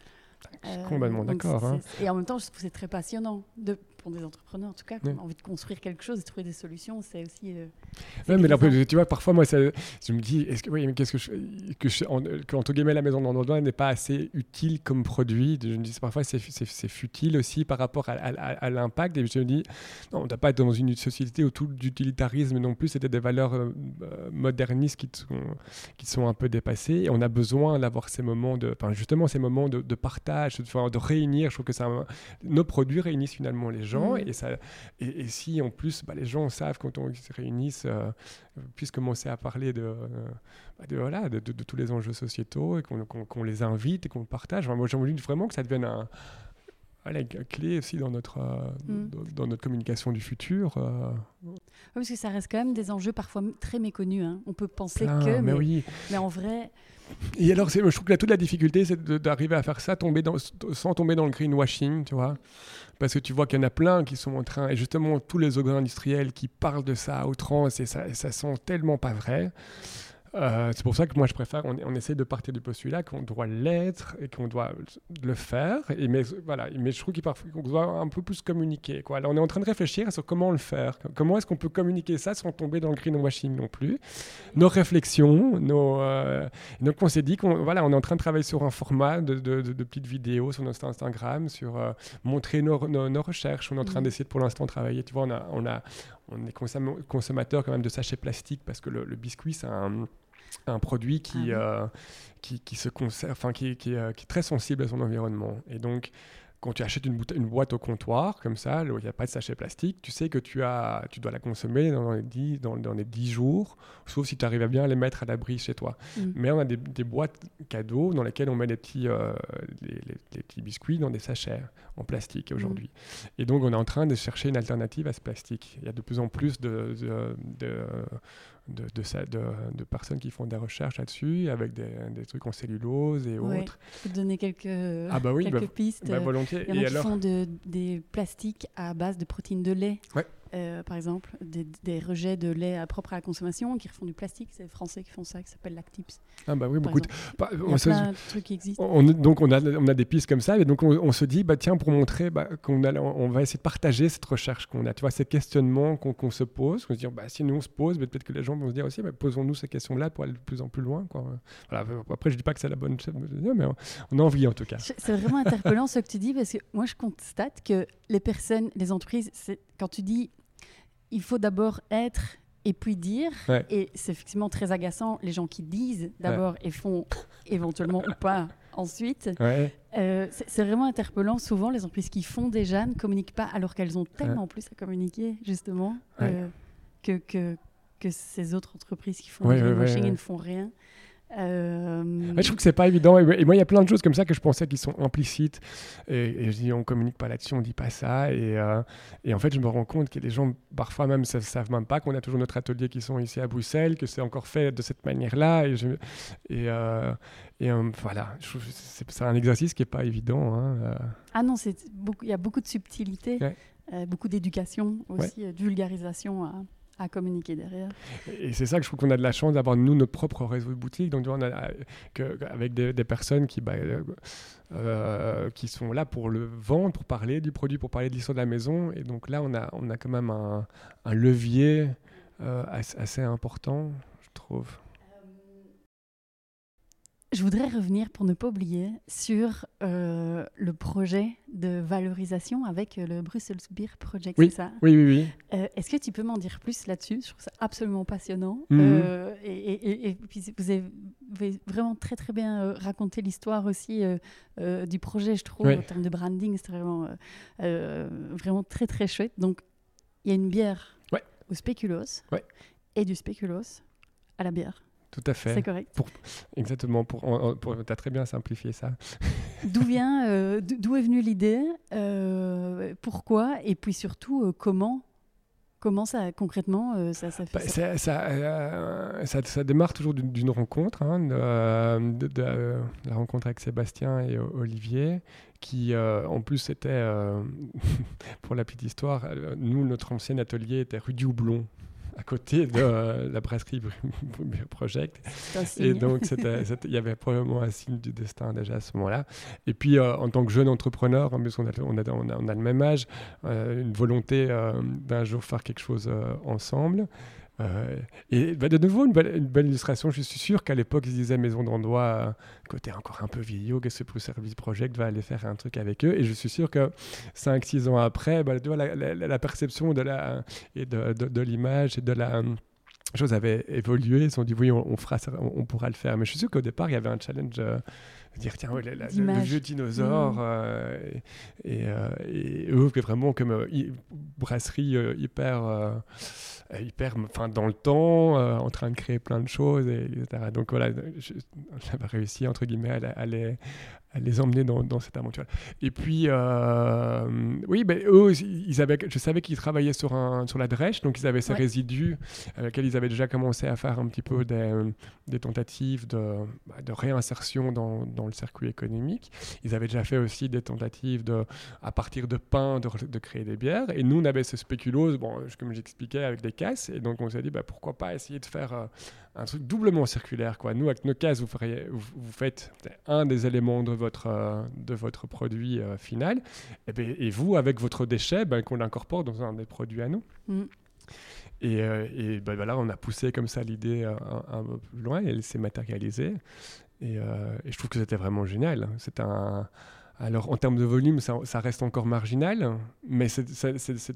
suis complètement d'accord. hein. Et en même temps, je trouve que c'est très passionnant de, pour des entrepreneurs, en tout cas, qui Ouais. ont envie de construire quelque chose et trouver des solutions. C'est aussi. euh, Ouais, mais là, tu vois, parfois, moi, ça, je me dis, est-ce que, oui, mais qu'est-ce que je, que je, en, que, entre guillemets, la maison d'Android n'est pas assez utile comme produit? Je me dis, parfois, c'est, futile aussi par rapport à, à- à- à l'impact. Et je me dis, non, on ne doit pas être dans une société où tout l'utilitarisme non plus, c'était des valeurs euh, euh, modernistes qui sont, qui sont un peu dépassées. Et on a besoin d'avoir ces moments de, enfin, justement, ces moments de, de partage, de, de réunir. Je trouve que ça, nos produits réunissent finalement les gens. Mhm. Et, ça, et, et si en plus, bah, les gens savent quand on ils se réunissent, euh, puissent commencer à parler de, euh, bah, de, voilà, de, de- de tous les enjeux sociétaux et qu'on les invite et qu'on partage. Enfin, moi, j'ai envie vraiment que ça devienne un, une clé aussi dans notre, euh, Mm. dans, notre communication du futur. euh, parce que ça reste quand même des enjeux parfois très méconnus. hein. On peut penser plein, que, mais mais, oui. mais en vrai, Et alors, je trouve que là, toute la difficulté, c'est d'arriver à faire ça tomber dans, sans tomber dans le greenwashing, tu vois. Parce que tu vois qu'il y en a plein qui sont en train, et justement, tous les ogres industriels qui parlent de ça à outrance, et ça, ça sent tellement pas vrai. Euh, c'est pour ça que moi je préfère, on, on essaie de partir du postulat qu'on doit l'être et qu'on doit le faire. Et mais voilà, mais je trouve qu'on doit un peu plus communiquer. Quoi. Là, on est en train de réfléchir sur comment le faire. Comment est-ce qu'on peut communiquer ça sans tomber dans le greenwashing non plus? Nos réflexions, nos. euh, donc on s'est dit qu'on voilà, on est en train de travailler sur un format de, de- de- de petites vidéos sur notre Instagram, sur euh, montrer nos, nos- nos recherches. On est en train Mhm. d'essayer de, pour l'instant de travailler. Tu vois, on a, on a, on est consomm- consommateur quand même de sachets plastiques parce que le, le biscuit c'est un un produit qui, Ah oui. euh, qui, qui se conserve, enfin qui, qui, euh, qui est très sensible à son environnement. Et donc, quand tu achètes une, boîte au comptoir, comme ça, où il n'y a pas de sachet plastique, tu sais que tu, as, tu dois la consommer dans les 10, dans, dans les 10 jours, sauf si tu arrives à bien les mettre à l'abri chez toi. mm. Mais on a des, des boîtes cadeaux dans lesquelles on met les petits, euh, les, les- les petits biscuits dans des sachets en plastique aujourd'hui. Et donc, on est en train de chercher une alternative à ce plastique. Il y a de plus en plus de, de, de, de, de ça- de- de personnes qui font des recherches là-dessus, avec des, des trucs en cellulose et Ouais. autres. je peux te donner quelques, Ah bah oui, quelques bah- pistes. Bah, volontiers. Il y en a Et qui alors font de- des plastiques à base de protéines de lait. Ouais. Euh, par exemple, des, des rejets de lait à- propres à la consommation qui refont du plastique. C'est les Français qui font ça, qui s'appelle Lactips. Ah bah oui, beaucoup de- bah, Il y on a se- plein de trucs qui existent. On- donc on a, on a des pistes comme ça, et donc on, on se dit, bah, tiens, pour montrer bah, qu'on a, on va essayer de partager cette recherche qu'on a, tu vois, ces questionnements qu'on se pose, qu'on se dit, bah, si nous on se pose, bah, peut-être que les gens vont se dire aussi, bah, posons-nous ces questions-là pour aller de plus en plus loin. Quoi. Voilà, après, je dis pas que c'est la bonne chose, mais on, a envie en tout cas. C'est vraiment interpellant ce que tu dis parce que moi je constate que les personnes, les entreprises, quand tu dis il faut d'abord être et puis dire, Ouais. et c'est effectivement très agaçant les gens qui disent d'abord et font éventuellement ou pas ensuite. Ouais. Euh, c'est vraiment interpellant. Souvent, les entreprises qui font déjà ne communiquent pas alors qu'elles ont tellement plus à communiquer, justement, euh, que, que, que ces autres entreprises qui font du greenwashing et ne font rien. Euh, je trouve que c'est pas évident. Et moi, il y a plein de choses comme ça que je pensais qui sont implicites. Et, je dis, on communique pas là-dessus, on dit pas ça. Et, euh, et, en fait, je me rends compte que les gens, parfois même, ne savent même pas qu'on a toujours notre atelier qui sont ici à Bruxelles, que c'est encore fait de cette manière-là. Et, et, euh, et voilà, c'est un exercice qui est pas évident. Hein, ah non, il y a beaucoup de subtilité, beaucoup d'éducation aussi, de vulgarisation. À à communiquer derrière. Et c'est ça que je trouve qu'on a de la chance d'avoir, nous, notre propre réseau de boutiques. Donc, on a, que, avec des, personnes qui, bah, euh, euh, qui sont là pour le vendre, pour parler du produit, pour parler de l'histoire de la maison. Et donc là, on a, quand même un, levier euh, assez important, je trouve. Je voudrais revenir, pour ne pas oublier, sur euh, le projet de valorisation avec le Brussels Beer Project, oui. c'est ça? Oui, oui, oui. Euh, est-ce que tu peux m'en dire plus là-dessus? Je trouve ça absolument passionnant. Mhm. Euh, et, et, puis, vous avez, vraiment très, très bien raconté l'histoire aussi du projet, je trouve, en termes de branding. C'est vraiment, vraiment très, très chouette. Donc, il y a une bière au spéculoos et du spéculoos à la bière. Tout à fait. C'est correct. Pour, exactement. Pour, pour, tu as très bien simplifié ça. D'où vient, euh, d'où est venue l'idée euh, Pourquoi Et puis surtout, euh, comment Comment ça, concrètement, ça, ça fait bah, ça, ça, ça, démarre toujours d'une rencontre, hein, de, la rencontre avec Sébastien et Olivier, qui en plus était, pour la petite histoire, nous, notre ancien atelier était rue du Houblon, à côté de euh, la brasserie Project. Et donc, il y avait probablement un signe du destin déjà à ce moment-là. Et puis, euh, en tant que jeune entrepreneur, en plus, on a, on a, on a, le même âge, euh, une volonté d'un jour faire quelque chose ensemble. Euh, et bah, de nouveau, une belle, illustration. Je suis sûr qu'à l'époque, ils disaient Maison d'Endroit, euh, côté encore un peu vieillot, que ce Service Project va aller faire un truc avec eux. Et je suis sûr que 5-6 ans après, bah, la, perception de la, et de, de, l'image et de la chose avait évolué. Ils se sont dit oui, on, fera on, pourra le faire. Mais je suis sûr qu'au départ, il y avait un challenge. Euh, dire tiens le, vieux dinosaure mmh. euh, et, euh, et, eux vraiment comme euh, brasserie hyper hyper enfin dans le temps en train de créer plein de choses et, etc donc voilà j'avais réussi entre guillemets à, à emmener dans, dans, cette aventure. Et puis, oui, ben, eux, ils avaient, je savais qu'ils travaillaient sur, un, sur la drèche, donc ils avaient ces résidus avec lesquels ils avaient déjà commencé à faire un petit peu des, des tentatives de, bah, de réinsertion dans, dans le circuit économique. Ils avaient déjà fait aussi des tentatives de, à partir de pain de, de créer des bières. Et nous, on avait ce spéculose, bon, comme j'expliquais, avec des casses. Et donc, on s'est dit, bah, pourquoi pas essayer de faire euh, un truc doublement circulaire. Quoi. Nous, avec nos cases, vous, faites un des éléments de votre, euh, de votre produit euh, final. Et, ben, et, vous, avec votre déchet, ben, qu'on incorpore dans un des produits à nous. Mm. Et, et ben, voilà, on a poussé comme ça l'idée un, un, peu plus loin et elle s'est matérialisée. Euh, et, je trouve que c'était vraiment génial. C'est un. Alors, en termes de volume, ça, ça reste encore marginal, mais c'est,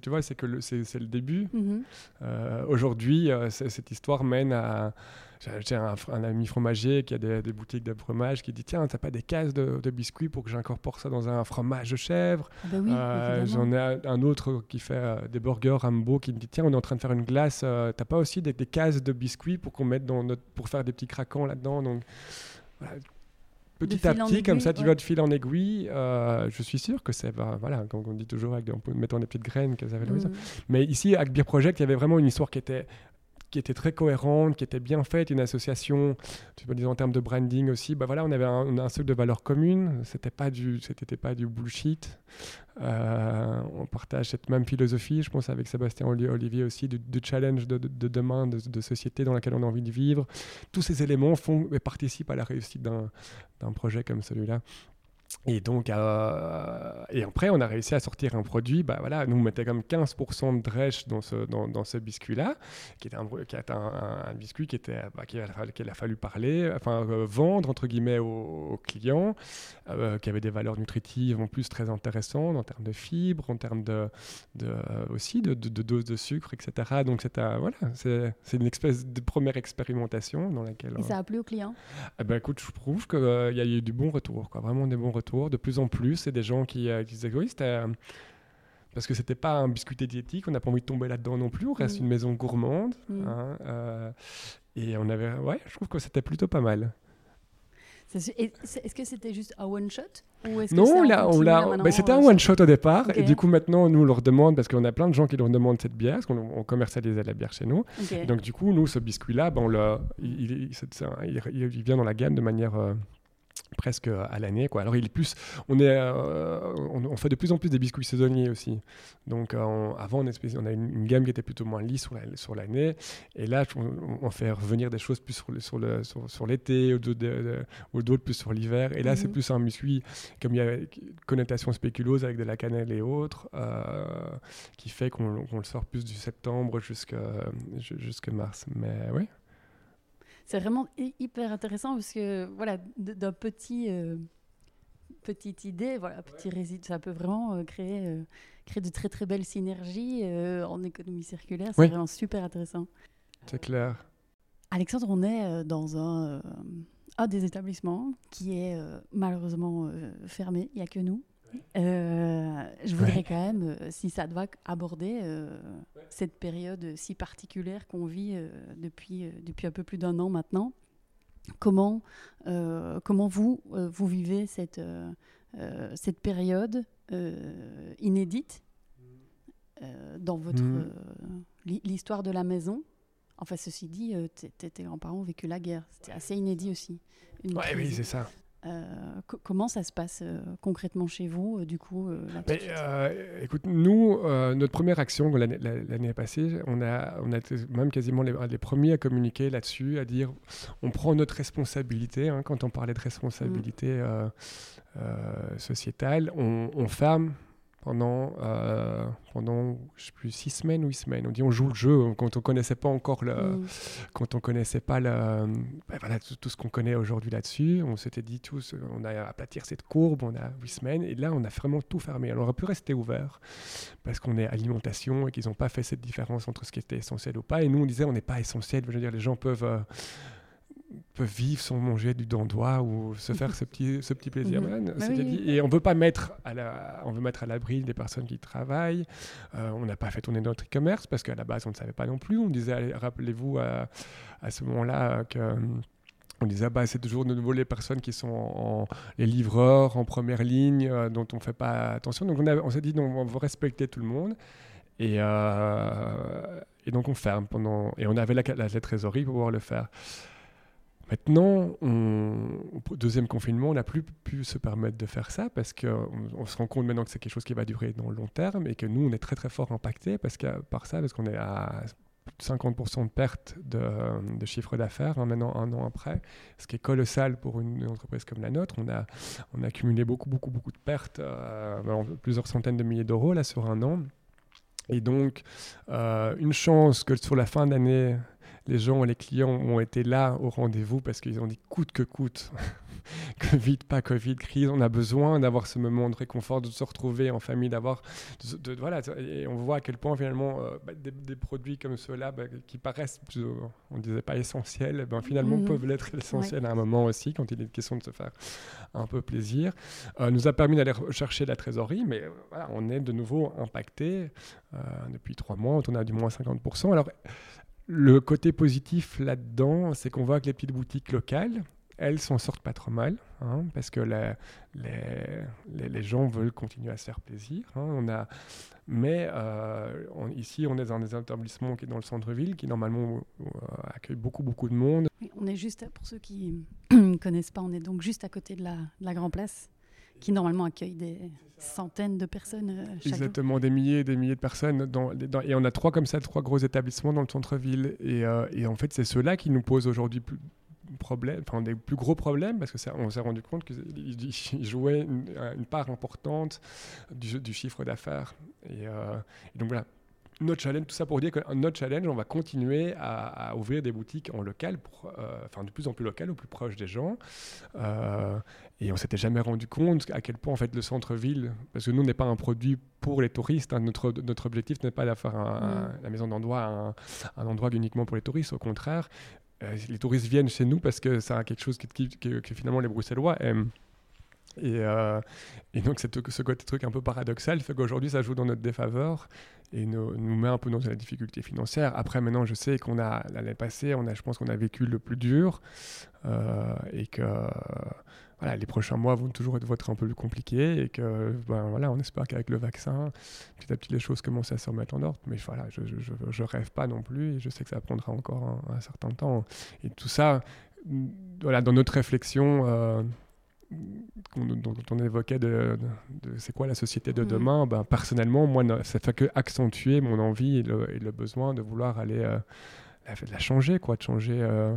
tu vois, c'est que le, c'est, le début. Mm-hmm. Euh, aujourd'hui, euh, cette histoire mène à. J'ai un, un, ami fromager qui a des, boutiques de fromage qui dit Tiens, t'as pas des cases de, biscuits pour que j'incorpore ça dans un fromage de chèvre? Ah bah J'en ai un autre qui fait des burgers Rambo qui me dit Tiens, on est en train de faire une glace, t'as pas aussi des, des, cases de biscuits pour qu'on mette dans notre, pour faire des petits craquants là-dedans Donc, Petit à petit, comme ça, tu vas de fil en aiguille. Euh, je suis sûr que c'est, bah, voilà, comme on dit toujours, avec, en mettant des petites graines, que ça mmh. Mais ici, avec Beer Project, il y avait vraiment une histoire qui était qui était très cohérente, qui était bien faite, une association, tu peux dire en termes de branding aussi, bah voilà, on avait un, un de valeurs communes, c'était pas du, c'était pas du bullshit. Euh, on partage cette même philosophie, je pense avec Sébastien Olivier aussi, du, challenge de, demain, de, société dans laquelle on a envie de vivre. Tous ces éléments font et participent à la réussite d'un projet comme celui-là. Et donc, euh, et après, on a réussi à sortir un produit. Bah voilà, nous on mettait comme 15% de drèche dans ce, dans, dans ce biscuit-là, qui était un, qui était un, biscuit qui était, bah, qu'il a, a, fallu parler, enfin euh, vendre entre guillemets aux, clients, euh, qui avait des valeurs nutritives en plus très intéressantes en termes de fibres, en termes de, de aussi de, de, dose de sucre, etc. Donc c'était voilà, c'est, c'est une espèce de première expérimentation dans laquelle. Et ça a plu aux clients. Eh ben écoute, je trouve qu'il il y a eu du bon retour, quoi, vraiment des bons de plus en plus. C'est des gens qui, euh, disaient oui, c'était. Euh, parce que c'était pas un biscuit diététique, on n'a pas envie de tomber là-dedans non plus. On reste mm. une maison gourmande. Mm. Hein, euh, et on avait. Ouais, je trouve que c'était plutôt pas mal. Est-ce que c'était juste un one shot ou Non, là, on l'a. Ben, c'était un one shot au départ. Et du coup, maintenant, nous, on leur demande, parce qu'on a plein de gens qui leur demandent cette bière, parce qu'on commercialise la bière chez nous. donc, du coup, nous, ce biscuit-là, ben, il, il, vient dans la gamme de manière. Euh, presque à l'année quoi. Alors il est plus on est euh, on, fait de plus en plus des biscuits saisonniers aussi. Donc euh, avant on, on a une, gamme qui était plutôt moins lisse sur l'année. Et là on, fait revenir des choses plus sur le, sur le sur, l'été ou d'autres plus sur l'hiver. Et là c'est mhm. plus un biscuit comme il y a une connotation spéculose avec de la cannelle et autres euh, qui fait qu'on le sort plus du septembre jusqu'à jusqu'à mars mais oui c'est vraiment hyper intéressant parce que voilà, d'un petit euh, petite idée, voilà, petit réside, ça peut vraiment euh, créer euh, créer de très très belles synergies en économie circulaire. C'est vraiment super intéressant. C'est clair. Alexandre, on est dans un, un des établissements qui est malheureusement fermé. Il n'y a que nous. Euh, je voudrais quand même, euh, si ça doit aborder euh, cette période si particulière qu'on vit depuis, depuis un peu plus d'un an maintenant, comment, comment vous, vous vivez cette, cette période inédite dans votre mmh. l'histoire de la maison? Enfin, ceci dit, tes grands-parents ont vécu la guerre. C'était assez inédit aussi. oui, c'est ça. Euh, comment ça se passe euh, concrètement chez vous, euh, du coup Écoute, nous, notre première action l'année passée, on a, on a été même quasiment les, premiers à communiquer là-dessus, à dire on prend notre responsabilité. Hein, quand on parlait de responsabilité mmh. sociétale, on, on ferme pendant, euh, pendant je sais plus, six semaines ou huit semaines. On dit on joue le jeu quand on connaissait pas encore le, mm. quand on connaissait pas le, ben voilà, tout, ce qu'on connaît aujourd'hui là-dessus. On s'était dit tous, on a aplatir cette courbe, on a huit semaines et là on a vraiment tout fermé. Alors on aurait pu rester ouvert parce qu'on est alimentation et qu'ils n'ont pas fait cette différence entre ce qui était essentiel ou pas. Et nous on disait on n'est pas essentiel. Je veux dire les gens peuvent euh, peuvent vivre sans manger du dandois ou se faire ce petit, ce petit plaisir. Mhm. Bah et on veut pas mettre à la, on veut mettre à l'abri des personnes qui travaillent. Euh, on n'a pas fait tourner notre e-commerce parce qu'à la base on ne savait pas non plus. On disait, rappelez-vous à, à, ce moment-là que on disait bah, c'est toujours de nouveau les personnes qui sont en, les livreurs en première ligne euh, dont on fait pas attention. Donc on, on s'est dit non, on veut respecter tout le monde. Et, euh, et, donc on ferme pendant et on avait la, la, la trésorerie pour pouvoir le faire. Maintenant, au deuxième confinement, on n'a plus pu se permettre de faire ça parce qu'on on se rend compte maintenant que c'est quelque chose qui va durer dans le long terme et que nous, on est très très fort impacté par ça, parce qu'on est à 50% de perte de, chiffre d'affaires hein, maintenant un an après, ce qui est colossal pour une entreprise comme la nôtre. On a, on a accumulé beaucoup beaucoup beaucoup de pertes, euh, plusieurs centaines de milliers d'euros là sur un an. Et donc, euh, une chance que sur la fin d'année, les gens, les clients ont été là au rendez-vous parce qu'ils ont dit coûte que coûte. Covid, pas Covid, crise, on a besoin d'avoir ce moment de réconfort, de se retrouver en famille, d'avoir. De, voilà, et on voit à quel point finalement euh, bah, des, produits comme ceux-là, bah, qui paraissent, on ne disait pas essentiels, ben, finalement mhm. peuvent l'être essentiels à un moment aussi, quand il est question de se faire un peu plaisir. Euh, nous a permis d'aller chercher la trésorerie, mais euh, voilà, on est de nouveau impacté. depuis trois mois, on a du moins 50%. Alors, le côté positif là-dedans, c'est qu'on voit que les petites boutiques locales, elles s'en sortent pas trop mal, hein, parce que les, gens veulent continuer à se faire plaisir. Hein. on a, mais euh, ici, on est dans des établissements qui est dans le centre-ville, qui normalement euh, accueillent beaucoup, beaucoup de monde. On est juste, pour ceux qui ne connaissent pas, on est donc juste à côté de la, de la Grand Place qui normalement accueille des centaines de personnes euh, chaque Exactement, des milliers et des milliers de personnes. Et on a trois comme ça, trois gros établissements dans le centre-ville. Et, euh, et, en fait, c'est ceux-là qui nous posent aujourd'hui plus problèmes, enfin des plus gros problèmes parce que on s'est rendu compte qu'ils jouaient une, part importante du, chiffre d'affaires. Euh, et, donc voilà, notre challenge, tout ça pour dire que notre challenge, on va continuer à, ouvrir des boutiques en local, pour, euh, enfin de plus en plus local, au plus proche des gens. Euh, et on s'était jamais rendu compte à quel point en fait le centre-ville, parce que nous on n'est pas un produit pour les touristes, hein, notre, notre objectif n'est pas d'affaire mm. la maison d'endroit un, un, endroit uniquement pour les touristes, au contraire, euh, les touristes viennent chez nous parce que c'est quelque chose que, finalement les Bruxellois aiment. Et, et donc, ce côté truc un peu paradoxal fait qu'aujourd'hui, ça joue dans notre défaveur et nous, met un peu dans la difficulté financière. Après, maintenant, je sais qu'on a, l'année passée, on a, je pense qu'on a vécu le plus dur euh, et que les prochains mois vont toujours être, un peu plus compliqués et que ben, voilà, on espère qu'avec le vaccin, petit à petit, les choses commencent à se remettre en ordre. Mais voilà, je ne rêve pas non plus et je sais que ça prendra encore un, certain temps. Et tout ça, voilà, dans notre réflexion, euh, dont, on évoquait de, c'est quoi la société de mm. demain, ben, personnellement, moi, ça fait que accentuer mon envie et le, besoin de vouloir aller euh, la, changer, quoi, de changer, euh,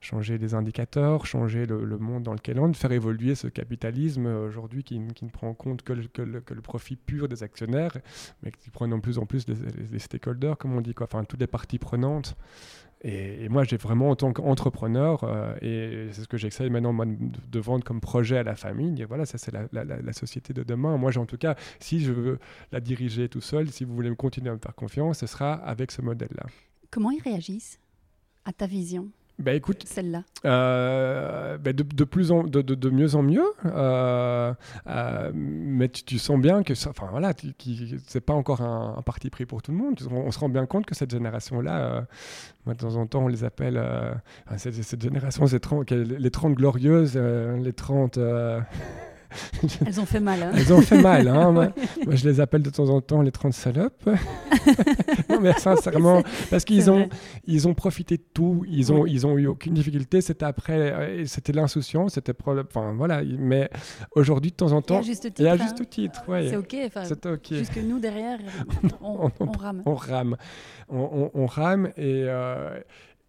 changer les indicateurs, changer le, monde dans lequel on est, de faire évoluer ce capitalisme euh, aujourd'hui qui, ne prend en compte que le, que, le, profit pur des actionnaires, mais qui prend de plus en plus les, stakeholders, comme on dit, quoi, enfin toutes les parties prenantes. Et, moi, j'ai vraiment, en tant qu'entrepreneur, euh, et c'est ce que j'essaie maintenant de, vendre comme projet à la famille, dire voilà, ça c'est la, société de demain. Moi, en tout cas, si je veux la diriger tout seul, si vous voulez me continuer à me faire confiance, ce sera avec ce modèle-là. Comment ils réagissent à ta vision? Bah écoute, celle-là. Euh, bah, de, de, plus en, de, de, mieux en mieux, euh, euh, mais tu, sens bien que, enfin voilà, c'est pas encore un, parti pris pour tout le monde. On, se rend bien compte que cette génération-là, moi de temps en temps on les appelle, cette, cette, génération, les 30 glorieuses, les 30 Elles ont fait mal. Hein. Elles ont fait mal. Hein. moi, je les appelle de temps en temps les 30 salopes. non, mais sincèrement, parce qu'ils ont, ils ont profité de tout. Ils ont, ils ont eu aucune difficulté. C'était après, euh, c'était l'insouciance. C'était enfin voilà. Mais aujourd'hui, de temps en temps, et à juste titre. juste hein. titre ouais. C'est ok. C'est ok. Jusque nous derrière, on, on, rame. On rame. On, rame et. Euh,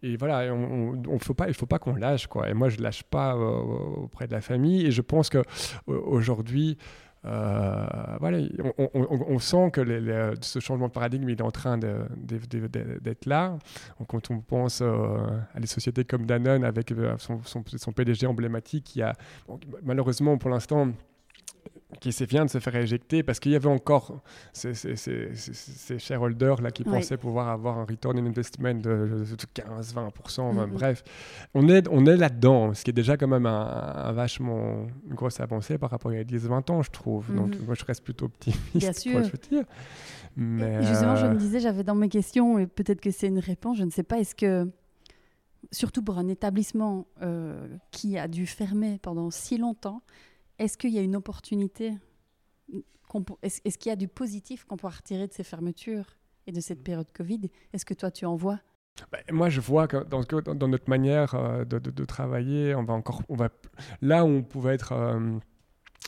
et voilà, on, on, faut pas, il faut pas qu'on lâche quoi. Et moi, je lâche pas euh, auprès de la famille. Et je pense que aujourd'hui, euh, voilà, on, sent que ce changement de paradigme il est en train d'être là. Quand on pense euh, à des sociétés comme Danone avec son, PDG emblématique, qui a malheureusement pour l'instant qui vient de se faire éjecter parce qu'il y avait encore ces, ces, ces, shareholders là qui pensaient pouvoir avoir un return on investment de, 15-20%, bref. On est, on est là-dedans, ce qui est déjà quand même un, vachement une grosse avancée par rapport à il y a 10-20 ans, je trouve. Donc mhm. moi, je reste plutôt optimiste. Bien sûr. je dire. Mais justement, je me euh, disais, j'avais dans mes questions, et peut-être que c'est une réponse, je ne sais pas, est-ce que, surtout pour un établissement euh, qui a dû fermer pendant si longtemps, est-ce qu'il y a une opportunité Est-ce qu'il y a du positif qu'on peut retirer de ces fermetures et de cette période Covid? Est-ce que toi, tu en vois? Bah, moi, je vois que dans, dans notre manière euh, de, travailler, on va encore, on va, là où on pouvait être euh,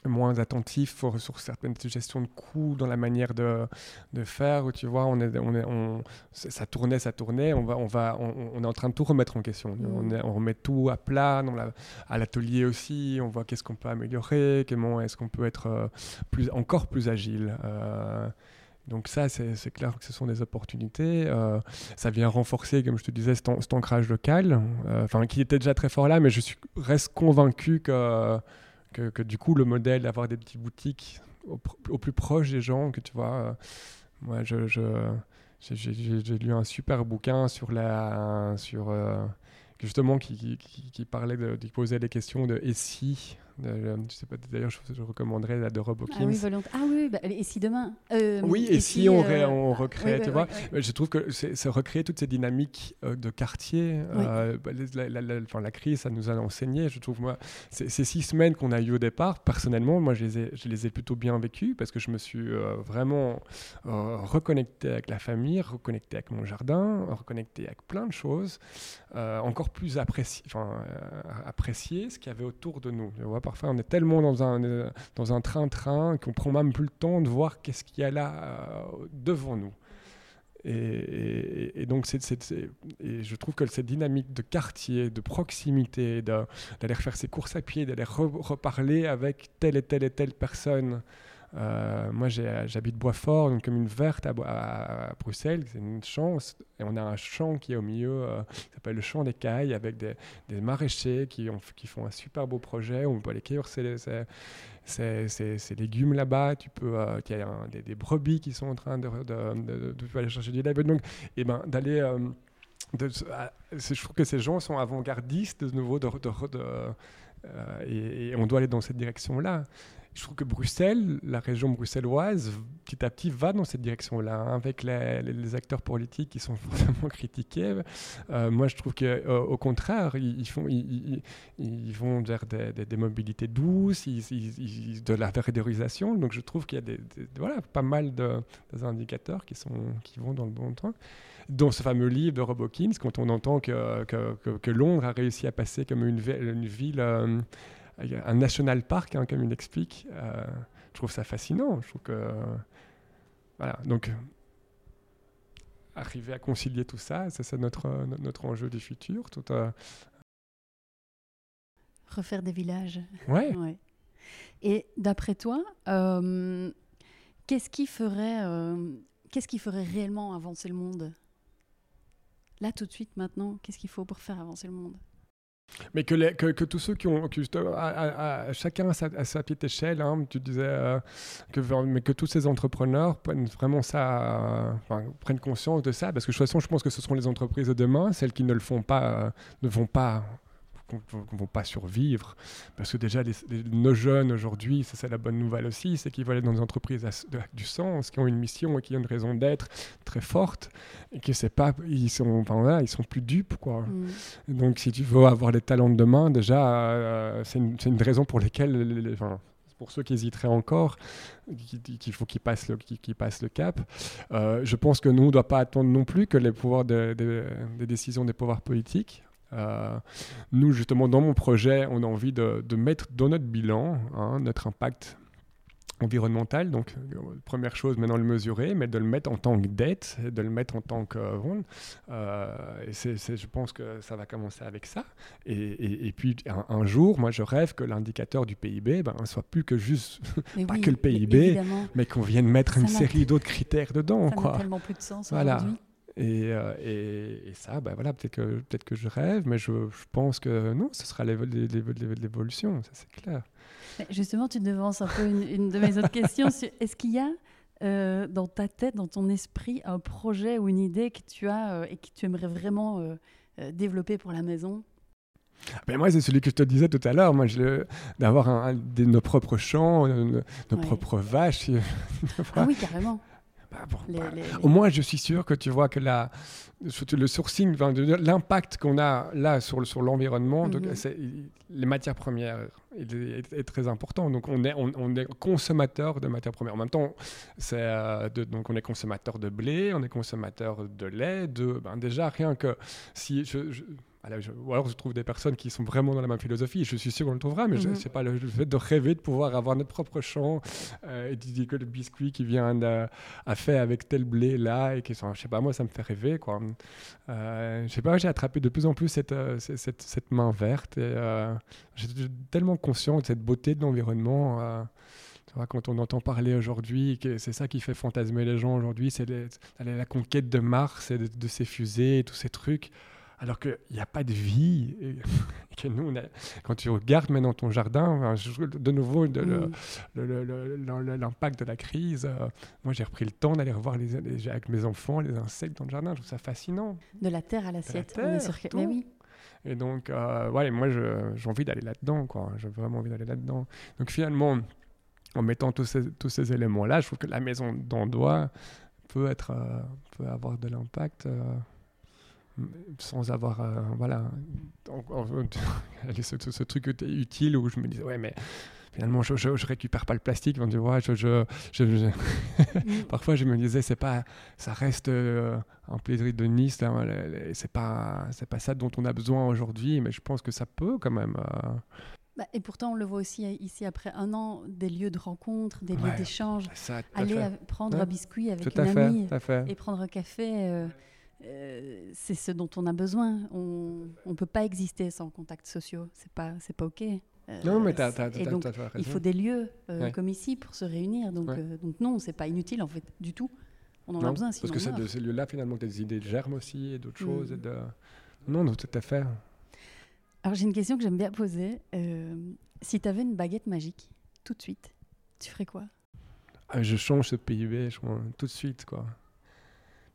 moins attentif sur certaines gestions de coûts dans la manière de, de faire où tu vois on est, on est on, ça tournait ça tournait on va on va on, est en train de tout remettre en question mmh. on, on, remet tout à plat dans la, à l'atelier aussi on voit qu'est-ce qu'on peut améliorer comment est-ce qu'on peut être euh, plus encore plus agile euh, donc ça, c'est clair que ce sont des opportunités. Euh, ça vient renforcer, comme je te disais, cet, ancrage local, enfin qui était déjà très fort là, mais je suis, reste convaincu que que, du coup, le modèle d'avoir des petites boutiques au, plus proche des gens, que tu vois, euh, moi, j'ai lu un super bouquin sur la, sur, euh, justement, qui, parlait de, qui posait des questions de et si euh, je sais pas, d'ailleurs, je, je, recommanderais la de Rob Hawkins. Ah oui, Ah oui, bah, et si demain euh, Oui, et, si, on, euh, on, recrée, tu vois Je trouve que c'est recréer toutes ces dynamiques de quartier. Bah, la, la, la, crise, ça nous a enseigné, je trouve, moi, ces six semaines qu'on a eues au départ, personnellement, moi, je les ai, je les ai plutôt bien vécues parce que je me suis vraiment reconnecté avec la famille, reconnecté avec mon jardin, reconnecté avec plein de choses, encore plus apprécié, enfin, apprécier ce qu'il y avait autour de nous. Tu vois parfois on est tellement dans un euh, dans un train-train qu'on prend même plus le temps de voir qu'est-ce qu'il y a là euh, devant nous. Et, donc, et je trouve que cette dynamique de quartier, de proximité, d'aller faire ses courses à pied, d'aller reparler avec telle et telle et telle personne, euh, moi, j'habite Boisfort, une commune verte à, Bruxelles, c'est une chance. Et on a un champ qui est au milieu, euh, qui s'appelle le champ des Cailles, avec des, maraîchers qui, ont, qui, font un super beau projet. On peut aller cueillir ces, légumes là-bas. Tu peux, euh, il y a des, brebis qui sont en train de, aller chercher du lait. Donc, et eh ben, d'aller je trouve que ces gens sont avant-gardistes de nouveau et, on doit aller dans cette direction-là je trouve que Bruxelles, la région bruxelloise, petit à petit va dans cette direction-là, hein, avec les, acteurs politiques qui sont fortement critiqués. Euh, moi, je trouve qu'au euh, contraire, ils, font, ils, vont vers des, mobilités douces, de la véridorisation. Donc, je trouve qu'il y a des, pas mal de, indicateurs qui, vont dans le bon temps. Dans ce fameux livre de Robokins, quand on entend que, Londres a réussi à passer comme une, une ville... Euh, un national park, hein, comme il explique. Euh, je trouve ça fascinant. Je trouve que. voilà. Donc, arriver à concilier tout ça, c'est notre, notre enjeu du futur. Tout, euh, Refaire des villages. Ouais. ouais. Et d'après toi, euh, qu'est-ce qui ferait, qu'est-ce qui ferait réellement avancer le monde? Là, tout de suite, maintenant, qu'est-ce qu'il faut pour faire avancer le monde? Mais que, tous ceux qui ont, chacun à sa, petite échelle, hein, tu disais, euh, que, mais que tous ces entrepreneurs prennent vraiment ça, prennent conscience de ça, parce que de toute façon, je pense que ce seront les entreprises de demain, celles qui ne le font pas, euh, ne vont pas ne vont pas survivre. Parce que déjà, nos jeunes aujourd'hui, c'est la bonne nouvelle aussi, c'est qu'ils vont aller dans des entreprises avec du sens, qui ont une mission et qui ont une raison d'être très forte, et que c'est pas, ils sont, enfin, ils sont plus dupes, quoi. Mm. Donc, si tu veux avoir les talents de demain, déjà, euh, c'est une, une, raison pour lesquelles, pour ceux qui hésiteraient encore, qu'il faut qu'ils passent, le, passent le cap. Euh, je pense que nous, on ne doit pas attendre non plus que les pouvoirs des décisions des pouvoirs politiques euh, nous, justement, dans mon projet, on a envie de, mettre dans notre bilan hein, notre impact environnemental. Donc, euh, première chose, maintenant le mesurer, mais de le mettre en tant que dette, de le mettre en tant que euh, et c'est, je pense que ça va commencer avec ça. Et, et, puis, un, jour, moi, je rêve que l'indicateur du PIB ben, soit plus que juste, pas que le PIB, mais, qu'on vienne mettre une série d'autres critères dedans. Ça quoi. n'a tellement plus de sens voilà. aujourd'hui. Euh, et, et, ça, ben voilà, peut-être que, peut que je rêve, mais je, je, pense que non, ce sera l'évolution, ça c'est clair. Justement, tu devances un peu une, de mes autres questions. Est-ce qu'il y a euh, dans ta tête, dans ton esprit, un projet ou une idée que tu as euh, et que tu aimerais vraiment développer pour la maison? Ben moi, c'est celui que je te disais tout à l'heure, moi, d'avoir nos propres champs, nos, propres vaches. ah oui, carrément. Bah, bah, au moins, je suis sûr que tu vois que la, le sourcing, l'impact qu'on a là sur, sur l'environnement, mhm. les matières premières est, très important. Donc, on est, on, est consommateur de matières premières. En même temps, c'est, euh, donc on est consommateur de blé, on est consommateur de lait, de, ben déjà, rien que si je ou alors je trouve des personnes qui sont vraiment dans la même philosophie, je suis sûr qu'on le trouvera, mais je mhm. sais pas, le, fait de rêver de pouvoir avoir notre propre champ euh, et de que le biscuit qui vient à fait avec tel blé là, et qui sont, je sais pas, moi ça me fait rêver quoi. Euh, je sais pas, j'ai attrapé de plus en plus cette, euh, cette, cette, main verte et euh, j'ai tellement conscient de cette beauté de l'environnement. Quand on entend parler aujourd'hui, c'est ça qui fait fantasmer les gens aujourd'hui, c'est la conquête de Mars et de, de ces fusées et tous ces trucs alors qu'il n'y a pas de vie. Et, que nous, quand tu regardes maintenant ton jardin, de nouveau, mm. l'impact de la crise, euh, moi j'ai repris le temps d'aller revoir les, avec mes enfants les insectes dans le jardin, je trouve ça fascinant. De la terre à l'assiette, on est sur... Mais oui. Et donc, euh, ouais, moi j'ai envie d'aller là-dedans, quoi. J'ai vraiment envie d'aller là-dedans. Donc finalement, en mettant tous ces, tous ces éléments-là, je trouve que la maison d'Andois peut, être, euh, peut avoir de l'impact sans avoir euh, voilà ce, ce, truc utile où je me disais ouais mais finalement je, je, récupère pas le plastique tu vois je, je mm. parfois je me disais c'est pas ça reste euh, un plaisir de Nice c'est pas c'est pas ça dont on a besoin aujourd'hui mais je pense que ça peut quand même euh, bah, et pourtant, on le voit aussi ici après un an, des lieux de rencontre, des lieux d'échange. Aller prendre un biscuit avec une amie et prendre un café. Euh, c'est ce dont on a besoin. On ne peut pas exister sans contacts sociaux. C'est pas, c'est pas OK. Euh, non, mais t'as, Il faut des lieux euh, comme ici pour se réunir. Donc, donc non, c'est pas inutile en fait du tout. On en a besoin. Parce que c'est de ces lieux-là finalement des idées germent aussi et d'autres mm. choses. Et de... Non, non, tout à fait. Alors j'ai une question que j'aime bien poser. si tu avais une baguette magique, tout de suite, tu ferais quoi? Ah, Je change ce PIB, je tout de suite quoi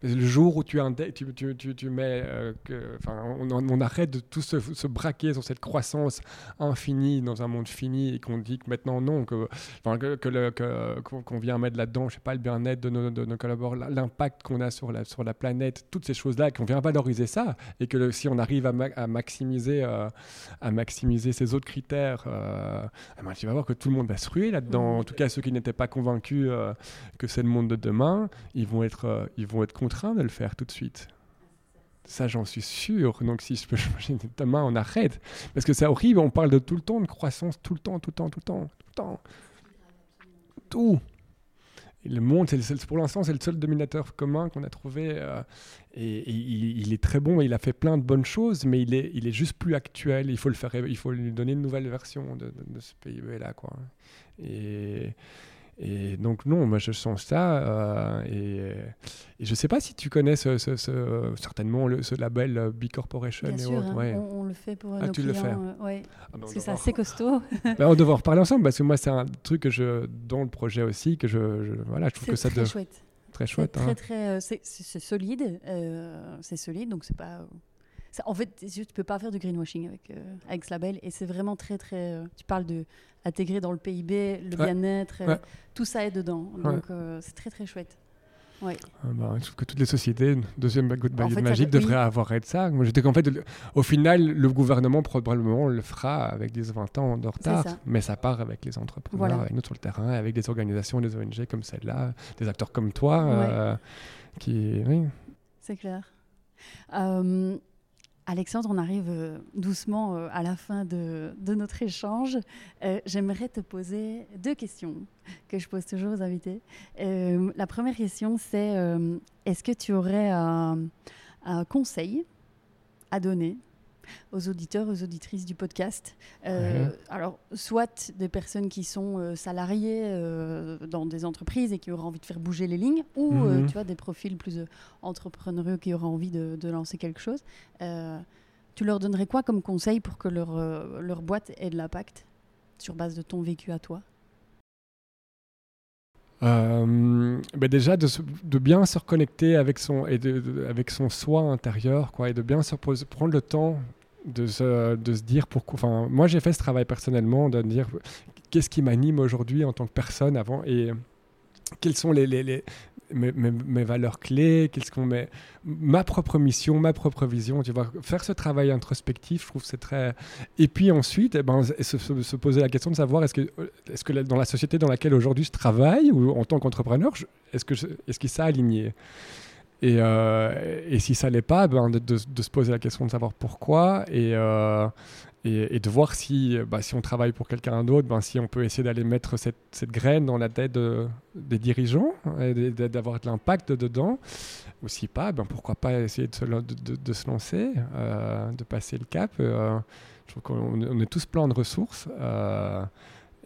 Le jour où tu, tu, tu, tu, tu mets, euh, que, on, on, arrête de tout se, se, braquer sur cette croissance infinie dans un monde fini et qu'on dit que maintenant non, que, que, qu'on vient mettre là-dedans, je sais pas, le bien-être de nos, de nos collaborateurs, l'impact qu'on a sur la, sur la planète, toutes ces choses-là, qu'on vient valoriser ça et que si on arrive à, à maximiser, euh, à maximiser ces autres critères, euh, eh ben, tu vas voir que tout le monde va se ruer là-dedans. En tout cas, ceux qui n'étaient pas convaincus euh, que c'est le monde de demain, ils vont être, ils vont être contraints de le faire tout de suite. Ça, j'en suis sûr. Donc, si je peux changer demain, on arrête. Parce que c'est horrible, on parle de tout le temps de croissance, tout le temps, tout le temps, tout le temps, tout le temps. Tout. Le monde, pour l'instant, c'est le seul dominateur commun qu'on a trouvé. Euh, et, il, est très bon, il a fait plein de bonnes choses, mais il est, il est juste plus actuel. Il faut, le faire, il faut lui donner une nouvelle version de, ce PIB-là. Quoi. Et, et donc non, moi je sens ça. Euh, et, et, je ne sais pas si tu connais ce, certainement le, ce label euh, B Corporation. Bien et sûr, ouais. on, le fait pour ah, nos tu clients. Le fais. Euh, ouais. Ah, parce que c'est assez costaud. ben, on devrait en reparler ensemble parce que moi c'est un truc que je dans le projet aussi que je, je voilà je trouve que ça très chouette. Très chouette. Très hein. très c'est solide, c'est solide donc c'est pas en fait, tu peux pas faire du greenwashing avec, avec ce label. Et c'est vraiment très, très. tu parles de intégrer dans le PIB, le bien-être, tout ça est dedans. Donc euh, c'est très très chouette. Ouais. Ah bah, je trouve que toutes les sociétés, deuxième baguette en fait, magique, devraient avoir être ça. Moi, j'étais qu'en fait, au final, le gouvernement probablement le fera avec 10-20 ans de retard, mais ça part avec les entrepreneurs, avec nous sur le terrain, avec des organisations, des ONG comme celle-là, des acteurs comme toi, euh, qui, oui. C'est clair. Euh, Alexandre, on arrive euh, doucement euh, à la fin de, notre échange. Euh, j'aimerais te poser deux questions que je pose toujours aux invités. la première question, c'est est-ce que tu aurais un, conseil à donner aux auditeurs, aux auditrices du podcast. Alors, soit des personnes qui sont salariées dans des entreprises et qui auraient envie de faire bouger les lignes, ou mhm. tu vois, des profils plus entrepreneuriaux qui auraient envie de, de lancer quelque chose. tu leur donnerais quoi comme conseil pour que leur, leur boîte ait de l'impact sur base de ton vécu à toi? Euh, ben déjà de, de, bien se reconnecter avec son et de, avec son soi intérieur quoi et de bien se prendre le temps de se, de se dire pourquoi. Enfin, moi, j'ai fait ce travail personnellement de dire qu'est-ce qui m'anime aujourd'hui en tant que personne avant et quelles sont les, les, mes, mes, valeurs clés, qu'est-ce qu'on met, ma propre mission, ma propre vision. Tu vois, faire ce travail introspectif, je trouve c'est très. Et puis ensuite, eh ben, se, se, poser la question de savoir est-ce que, est-ce que dans la société dans laquelle aujourd'hui je travaille ou en tant qu'entrepreneur, est-ce que est-ce qu'il s'est aligné? Et, euh, et, si ça l'est pas, ben de, se poser la question de savoir pourquoi et, euh, de voir si, bah, si on travaille pour quelqu'un d'autre, ben, si on peut essayer d'aller mettre cette, graine dans la tête des dirigeants et d'avoir de l'impact dedans. Ou si pas, ben, pourquoi pas essayer de se, lancer, euh, de passer le cap. je trouve qu'on est tous pleins de ressources.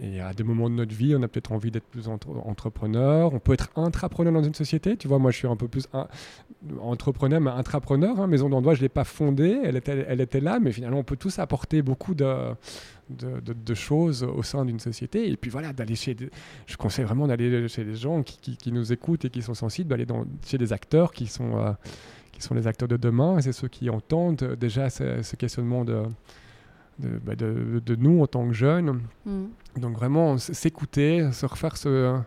Et à des moments de notre vie, on a peut-être envie d'être plus entrepreneur. On peut être intrapreneur dans une société. Tu vois, moi, je suis un peu plus entrepreneur, mais intrapreneur. Hein. Maison d'endroit, je ne l'ai pas fondée. Elle était, là, mais finalement, on peut tous apporter beaucoup de, choses au sein d'une société. Et puis voilà, d'aller chez. je conseille vraiment d'aller chez des gens qui, nous écoutent et qui sont sensibles, d'aller chez des acteurs qui sont, euh, qui sont les acteurs de demain. C'est ceux qui entendent déjà ce questionnement de bah, de, nous en tant que jeunes. Mm. Donc vraiment s'écouter, se refaire ce,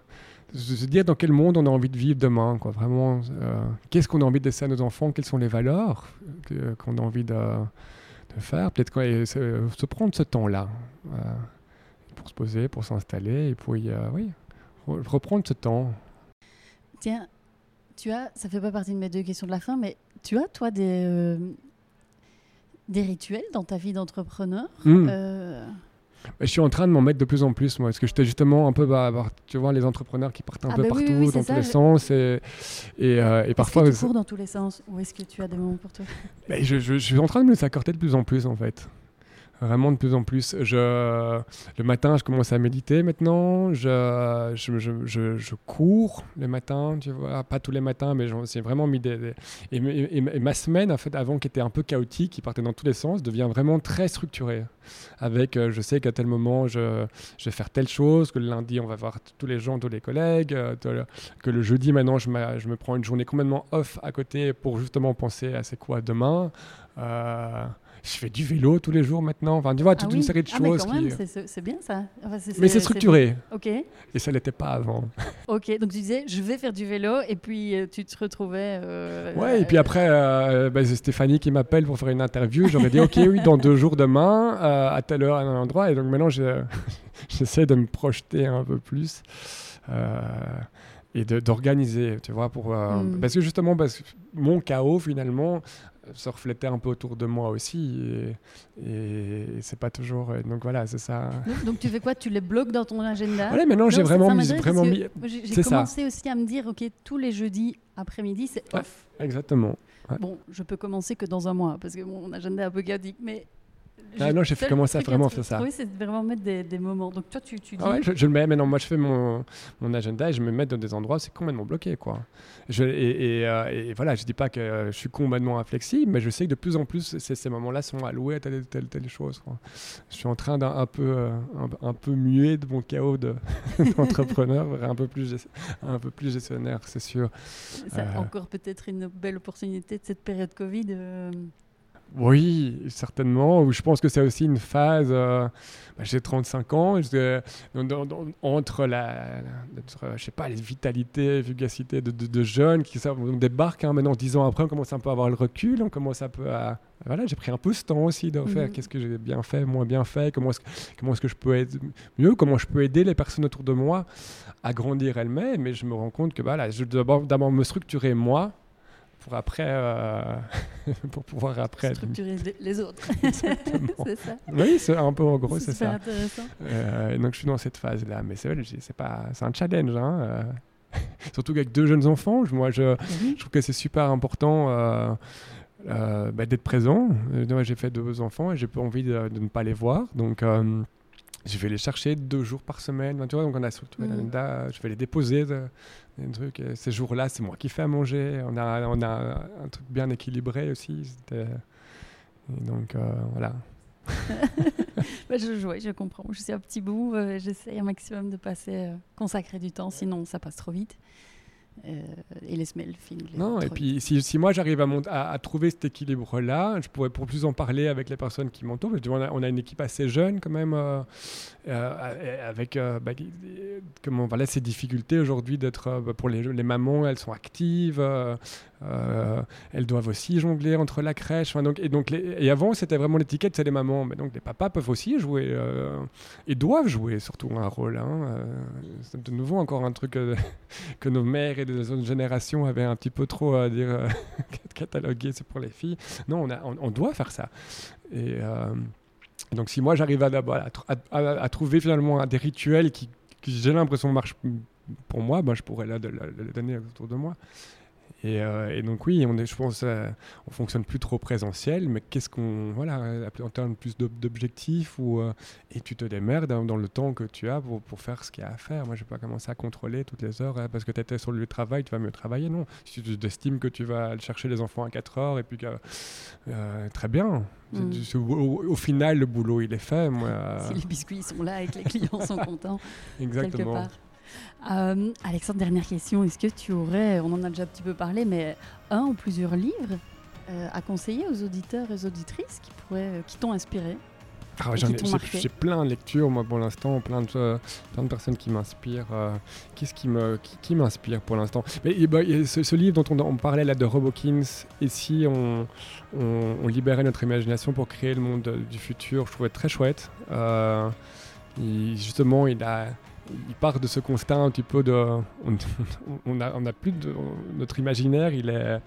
se dire dans quel monde on a envie de vivre demain. Quoi. Vraiment, euh, qu'est-ce qu'on a envie de laisser à nos enfants, quelles sont les valeurs qu'on a envie de, de faire? Peut-être se, se, prendre ce temps-là euh, pour se poser, pour s'installer et puis, euh, oui, reprendre ce temps. Tiens, tu as, ça fait pas partie de mes deux questions de la fin, mais tu as, toi, des, des rituels dans ta vie d'entrepreneur? Hmm. Je suis en train de m'en mettre de plus en plus, moi, parce que j'étais justement un peu, bah, tu vois, les entrepreneurs qui partent un ah peu bah partout, dans tous les sens, et, et, euh, et parfois... Que tu cours dans tous les sens, ou est-ce que tu as des moments pour toi? Je, je, suis en train de me les accorder de plus en plus, en fait. Vraiment de plus en plus. Je, le matin, je commence à méditer maintenant. Je, je, je, je cours le matin, tu vois. Pas tous les matins, mais j'ai vraiment mis des. Et, et, ma semaine, en fait, avant qui était un peu chaotique, qui partait dans tous les sens, devient vraiment très structurée. Avec, euh, je sais qu'à tel moment, je, je, vais faire telle chose, que le lundi, on va voir tous les gens, tous les collègues, euh, que le jeudi, maintenant, je, je me prends une journée complètement off à côté pour justement penser à c'est quoi demain. Euh, je fais du vélo tous les jours maintenant. Enfin, tu vois, toute ah une série de ah, choses. c'est bien ça. mais c'est structuré. Ok. Et ça l'était pas avant. ok, donc tu disais, je vais faire du vélo, et puis euh, tu te retrouvais. Euh, ouais, et puis après, euh, bah, c'est Stéphanie qui m'appelle pour faire une interview. J'aurais dit, ok, oui, dans deux jours demain, à telle heure, à un endroit. Et donc maintenant, j'essaie de me projeter un peu plus et d'organiser, tu vois, pour, hmm. parce que justement, parce que mon chaos, finalement, se reflétait un peu autour de moi aussi. Et, et c'est pas toujours. Donc voilà, c'est ça. Donc, tu fais quoi? Tu les bloques dans ton agenda? Oui, maintenant j'ai vraiment mis. Vraiment mis... J'ai commencé aussi à me dire ok, tous les jeudis après-midi, c'est off. exactement. Bon, je peux commencer que dans un mois parce que mon agenda est un peu chaotique, mais ah non, j'ai commencé à vraiment faire ça. Oui, c'est vraiment mettre des, des, moments. Donc toi, tu, tu dis... Ah ouais, je, le mets. Mais non, moi, je fais mon, mon agenda et je me mets dans des endroits, c'est complètement bloqué, quoi. Je, et, et, euh, et, voilà, je dis pas que je suis complètement inflexible, mais je sais que de plus en plus, ces moments-là sont alloués à telle telle telle chose. Quoi. Je suis en train d'un peu euh, un, peu muer de mon chaos d'entrepreneur un peu plus un peu plus gestionnaire, c'est sûr. C'est euh, encore peut-être une belle opportunité de cette période Covid. Oui, certainement. Je pense que c'est aussi une phase. Euh, bah, j'ai 35 ans. entre la, je sais pas, les vitalités, vivacité de, de, jeunes qui débarquent hein, maintenant, 10 ans après, on commence un peu à avoir le recul. On commence un peu à. Voilà, j'ai pris un peu ce temps aussi de faire mhm. qu'est-ce que j'ai bien fait, moins bien fait, comment est-ce que, comment est-ce que je peux être mieux, comment je peux aider les personnes autour de moi à grandir elles-mêmes. Mais je me rends compte que voilà, je dois d'abord me structurer moi pour après euh, pour pouvoir après structurer les autres. C'est ça. Oui c'est un peu en gros c'est ça. intéressant. Euh, donc je suis dans cette phase là mais c'est c'est pas c'est un challenge hein, euh. surtout avec deux jeunes enfants moi je, je trouve que c'est super important bah, d'être présent. J'ai fait deux enfants et j'ai pas envie de, de, ne pas les voir. Donc je vais les chercher deux jours par semaine. Tu vois, donc on a mm. je vais les déposer. De, des trucs. ces jours-là, c'est moi qui fais à manger. On a, on a un truc bien équilibré aussi. Et donc, euh, voilà. bah, je, jouais, je comprends. Je suis un petit bout. Euh, J'essaie un maximum de passer, euh, consacrer du temps, sinon ça passe trop vite. Euh, et les smells filent. Non, et puis si, si, moi j'arrive à, à, trouver cet équilibre-là, je pourrais pour plus en parler avec les personnes qui m'entourent. On a, on a une équipe assez jeune quand même, euh, euh, avec bah, comment, voilà, ces difficultés aujourd'hui d'être bah, pour les, les, mamans, elles sont actives, elles doivent aussi jongler entre la crèche. et, donc et avant c'était vraiment l'étiquette, c'est les mamans, mais donc les papas peuvent aussi jouer et doivent jouer surtout un rôle. Hein, c'est de nouveau encore un truc que nos mères et des autres générations avaient un petit peu trop à dire euh, cataloguer, c'est pour les filles. Non, on, a, on, doit faire ça. Et euh, donc, si moi j'arrive à, à, à, trouver finalement des rituels qui, j'ai l'impression marchent pour moi, ben, je pourrais là, le donner autour de moi. Euh, et, donc oui, on est, je pense, euh, on fonctionne plus trop présentiel, mais qu'est-ce qu'on, voilà, en termes plus d'objectifs ou euh, et tu te démerdes dans, le temps que tu as pour, pour faire ce qu'il y a à faire. Moi, je vais pas commencer à contrôler toutes les heures hein, parce que tu étais sur le lieu de travail, tu vas mieux travailler. Non, si tu estimes que tu vas chercher les enfants à 4 heures et puis que très bien. Mm. au, final, le boulot il est fait. Moi, si les biscuits sont là et que les clients sont contents. Exactement. Euh, Alexandre, dernière question. Est-ce que tu aurais, on en a déjà un petit peu parlé, mais un ou plusieurs livres euh, à conseiller aux auditeurs et aux auditrices qui, pourraient, euh, qui t'ont inspiré ah, J'ai plein de lectures, moi, pour l'instant, plein de, plein de personnes qui m'inspirent. Qu'est-ce qui m'inspire qui, qui m'inspire pour l'instant? Mais bah, ce, livre dont on, parlait là de Robokins, et si on, on, libérait notre imagination pour créer le monde du futur, je trouvais très chouette. justement, il a il part de ce constat un petit peu de. On, on plus. Notre imaginaire, il est.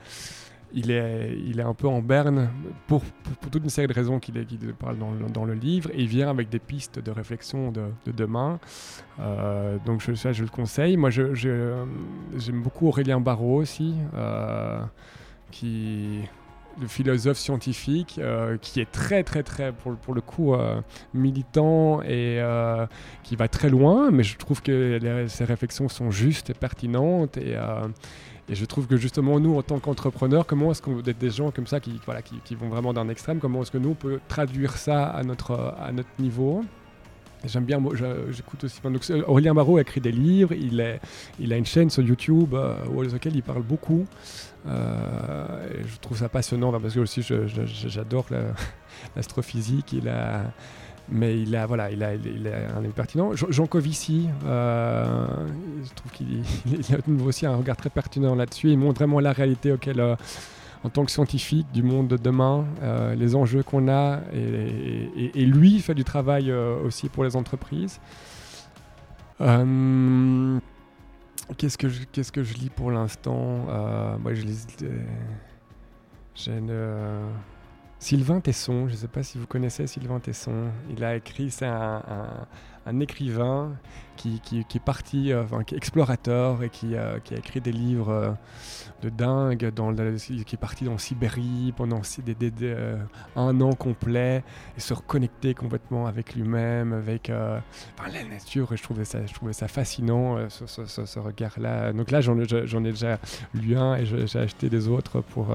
Un peu en berne pour, toute une série de raisons qu'il parle dans, le livre et il vient avec des pistes de réflexion de, de demain. Euh, donc je, ça, je le conseille. Moi, j'aime beaucoup Aurélien Barraud aussi, euh, qui, le philosophe scientifique qui est très très très pour, pour le coup militant et qui va très loin, mais je trouve que ses réflexions sont justes et pertinentes et et je trouve que justement, nous, en tant qu'entrepreneurs, comment est-ce qu'on des gens comme ça qui, voilà, qui, vont vraiment d'un extrême, comment est-ce que nous, on peut traduire ça à notre, à notre niveau? J'aime bien, j'écoute aussi. Donc, Aurélien Barraud a écrit des livres, il, est, il a une chaîne sur YouTube euh, laquelle il parle beaucoup. Euh, je trouve ça passionnant parce que aussi j'adore l'astrophysique. Il a mais il a voilà il a, un avis pertinent Jean Covici euh, je trouve qu'il a aussi un regard très pertinent là-dessus il montre vraiment la réalité auquel euh, en tant que scientifique du monde de demain euh, les enjeux qu'on a et, et, lui il fait du travail aussi pour les entreprises qu'est-ce que je, qu'est-ce que je lis pour l'instant moi je lis j'ai une Sylvain Tesson, je ne sais pas si vous connaissez Sylvain Tesson. Il a écrit, c'est un, un, écrivain qui, qui, est parti, euh, enfin, qui est explorateur et qui, euh, qui, a écrit des livres euh, de dingue, dans qui est parti dans Sibérie pendant des, un an complet et se reconnecter complètement avec lui-même, avec la nature. Et je trouvais ça, je trouvais ça fascinant, ce, ce, regard-là. Donc là, j'en ai déjà lu un et j'ai acheté des autres pour,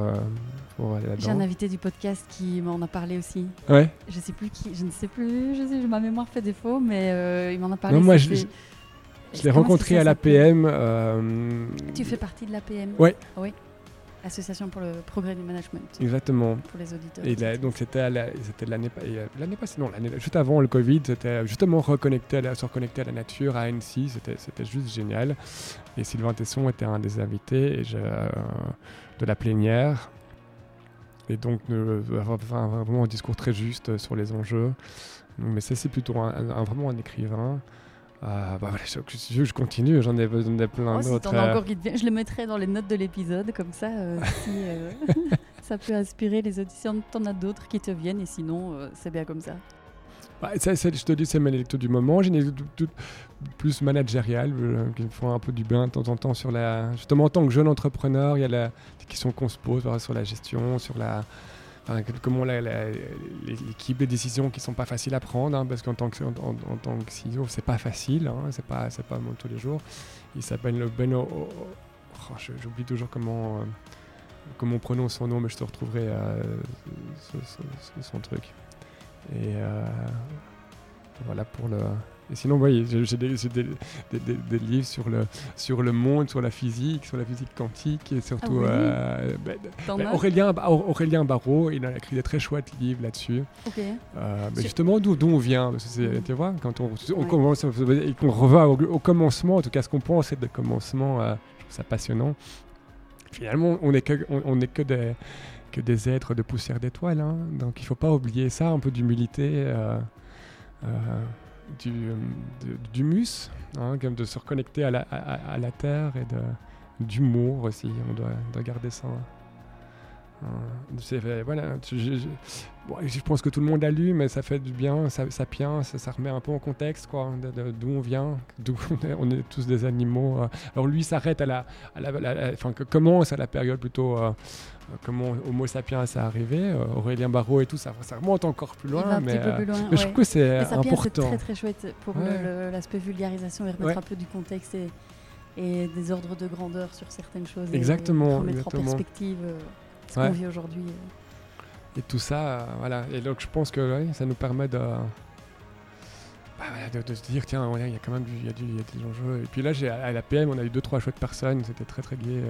J'ai un invité du podcast qui m'en a parlé aussi. Ouais. Je sais plus qui, je ne sais plus, je sais, ma mémoire fait défaut, mais il m'en a parlé. Non, moi, je, je l'ai rencontré à l'APM. Euh... Tu fais partie de l'APM Oui. Oui. Association pour le progrès du management. Exactement. Pour les auditeurs. Et donc c'était l'année l'année passée, non, juste avant le Covid, c'était justement reconnecté à se reconnecter à la nature, à Annecy, c'était juste génial. Et Sylvain Tesson était un des invités et euh, de la plénière. Et donc, avoir vraiment un discours très juste sur les enjeux. mais ça, c'est plutôt un, vraiment un écrivain. Ah, bah voilà, je, je continue, j'en ai, ai, plein oh, d'autres. Si euh. te je le mettrai dans les notes de l'épisode, comme ça, euh, si euh, ça peut inspirer les auditions. T'en as d'autres qui te viennent, et sinon, c'est bien comme ça. Bah, ça, je te dis, c'est mes lectures du moment. J'ai des plus managériales qui me font un peu du bien de temps en temps sur la. Justement, en tant que jeune entrepreneur, il y a la, des questions qu'on se pose sur la gestion, sur la comment l'équipe des décisions qui sont pas faciles à prendre, hein, parce qu'en tant que, en, tant que CEO, c'est pas facile, hein, c'est pas, c'est pas tous les jours. Il s'appelle le Beno. Oh, oh, j'oublie toujours comment, euh, comment on prononce son nom, mais je te retrouverai euh, son truc. Et euh, voilà pour le. Et sinon, oui, j'ai des, des, livres sur le, sur le monde, sur la physique, sur la physique quantique, et surtout ah euh, ben, ben, Aurélien, Aurélien Barraud, il a écrit des très chouettes livres là-dessus. Euh, mais justement, d'où on vient? Mm. Tu vois, quand on, on commence, et qu'on revient au, commencement, en tout cas, ce qu'on pense c'est le commencement, euh, je trouve ça passionnant. Finalement, on n'est que, on, est que des que des êtres de poussière d'étoiles. Hein. Donc il ne faut pas oublier ça, un peu d'humilité. Euh, du, euh, d'humus, hein, comme de se reconnecter à la, à, la terre et de, d'humour aussi. On doit, garder ça. Euh, voilà, je, je, pense que tout le monde a lu, mais ça fait du bien, ça, ça ça, remet un peu en contexte, quoi, d'où on vient, d'où on est, tous des animaux. Euh. Alors lui s'arrête à la, à la, commence à la période plutôt comment Homo sapiens est arrivé, euh, Aurélien Barraud et tout, ça, ça remonte encore plus loin. Mais, plus loin, mais je trouve que c'est important. C'est très très chouette pour l'aspect vulgarisation et remettre un peu du contexte et, et, des ordres de grandeur sur certaines choses. Exactement. Et remettre en perspective euh, ce qu'on vit aujourd'hui. Et tout ça, voilà. Et donc je pense que ça nous permet de. Bah, de, se dire tiens il y a quand même du, y a du, y a des enjeux et puis là à la PM on a eu deux trois chouettes personnes c'était très très gai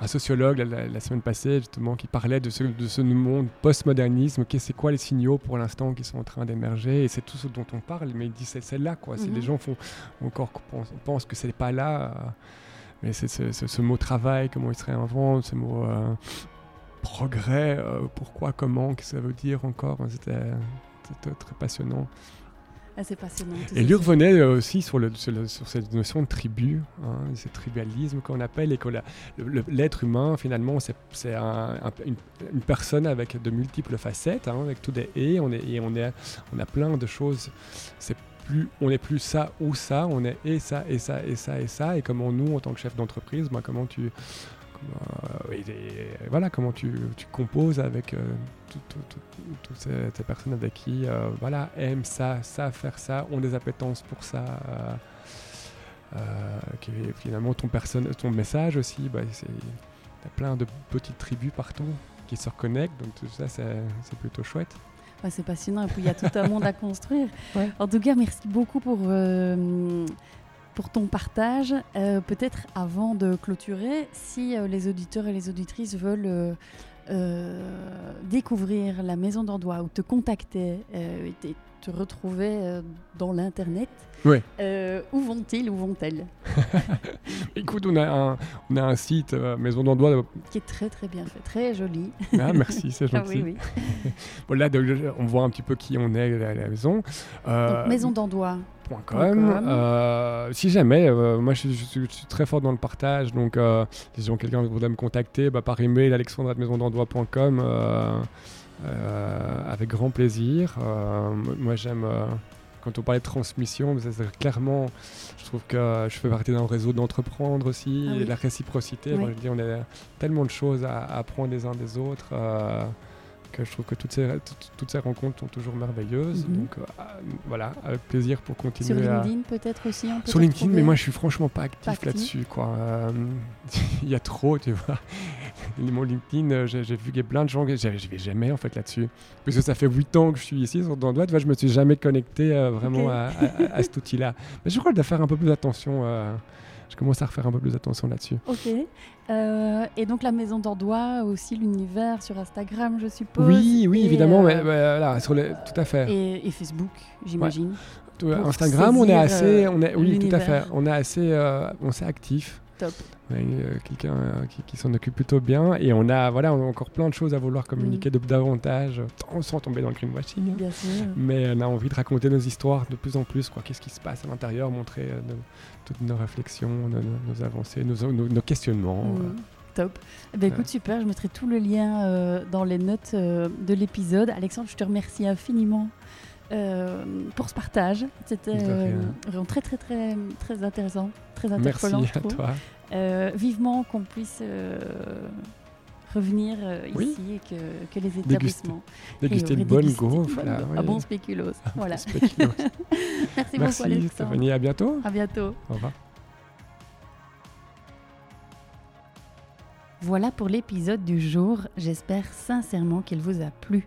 un sociologue la, semaine passée justement qui parlait de ce, de ce monde postmodernisme, c'est quoi les signaux pour l'instant qui sont en train d'émerger et c'est tout ce dont on parle, mais il dit c'est là quoi. Si les gens font encore pensent, que c'est pas là, euh, mais c'est ce, mot travail, comment il se réinvente, ce mot euh, progrès, euh, pourquoi, comment, qu'est-ce que ça veut dire encore. C'était très passionnant. Ah, passionnant. Et lui revenait euh, aussi sur, le, sur, cette notion de tribu, hein, ce tribalisme qu'on appelle, et que l'être humain, finalement, c'est une, personne avec de multiples facettes, hein, avec tout des et, on est, et on, est, on a plein de choses. C'est plus, on n'est plus ça ou ça, on est et ça, et ça, et ça, et ça. Et comment nous, en tant que chef d'entreprise, bah, comment tu et, et voilà comment tu, tu composes avec euh, tout- tout- tout- toutes ces, ces personnes avec qui euh, voilà aiment ça, savent faire ça, ont des appétences pour ça. euh, euh, qui finalement ton personne, ton message aussi, bah, c'est plein de petites tribus partout qui se reconnectent, donc tout ça c'est c'est plutôt chouette. Ouais, c'est passionnant et puis il y a tout un monde à construire. Ouais. En tout cas, merci beaucoup pour, euh, pour ton partage. Euh, Peut-être avant de clôturer, si euh, les auditeurs et les auditrices veulent euh, découvrir la maison d'Andois ou te contacter te- retrouver euh, dans l'Internet, Ouais. euh, où vont-ils, où vont-elles Écoute, on a un, on a un site euh, Maison d'Andois. Qui est très très bien fait, très joli. Ah, merci, c'est Ah gentil. oui, oui. Bon, là, on voit un petit peu qui on est à la maison. Euh, Donc, maison d'Andois. point point com. com. Euh, si jamais, euh, moi je, suis- je suis, je suis très fort dans le partage, donc euh, si quelqu'un voudrait me contacter bah, par email alexandre.maisondendois.com euh, euh, avec grand plaisir. Euh, moi j'aime, euh, quand on parlait de transmission, c'est clairement, je trouve que je fais partie d'un réseau d'entreprendre aussi, Ah et la réciprocité. Oui. Moi, je dis, on a tellement de choses à, à apprendre les uns des autres. euh, que je trouve que toutes ces, toutes, toutes ces rencontres sont toujours merveilleuses. Mhm. Donc euh, voilà, avec plaisir pour continuer Sur à... LinkedIn peut-être aussi on peut Sur LinkedIn, mais moi je suis franchement pas actif, là-dessus. quoi. Euh, Il y a trop, tu vois. Mon LinkedIn, euh, j'ai vu qu'il y a plein de gens, j'y vais jamais en fait là-dessus. Parce que ça fait 8 ans que je suis ici sur vois, je me suis jamais connecté euh, vraiment à, à- à cet outil-là. Mais je crois que je dois faire un peu plus attention. euh, je commence à refaire un peu plus attention là-dessus. Ok. Euh, et donc la maison d'Andois, aussi l'univers sur Instagram, je suppose. Oui, oui, Et, évidemment, euh, mais, mais voilà, sur les, tout à fait. Et, et Facebook, j'imagine. Instagram, on est assez, on est, oui, tout à fait. On est assez, euh, on est actif. Top. Euh, quelqu'un euh, qui, qui s'en occupe plutôt bien et on a voilà on a encore plein de choses à vouloir communiquer de davantage euh, sans tomber dans le greenwashing hein. Bien sûr. mais on a envie de raconter nos histoires de plus en plus quoi qu'est-ce qui se passe à l'intérieur montrer euh, nos- toutes nos réflexions nos, avancées nos, questionnements Mm. euh. Top. Eh ben, écoute, super. Je mettrai tout le lien euh, dans les notes euh, de l'épisode. Alexandre, je te remercie infiniment euh, pour ce partage. C'était euh, vraiment très, très, très, très intéressant, très merci interpellant, je à toi Euh, vivement qu'on puisse euh, revenir euh, Oui. ici et que, que les établissements déguster et une bonne gaufre. Un bon spéculoos. voilà. Spéculoos. Merci, merci beaucoup, Alexandre. Stéphanie à bientôt À bientôt. au revoir Voilà pour l'épisode du jour. J'espère sincèrement qu'il vous a plu.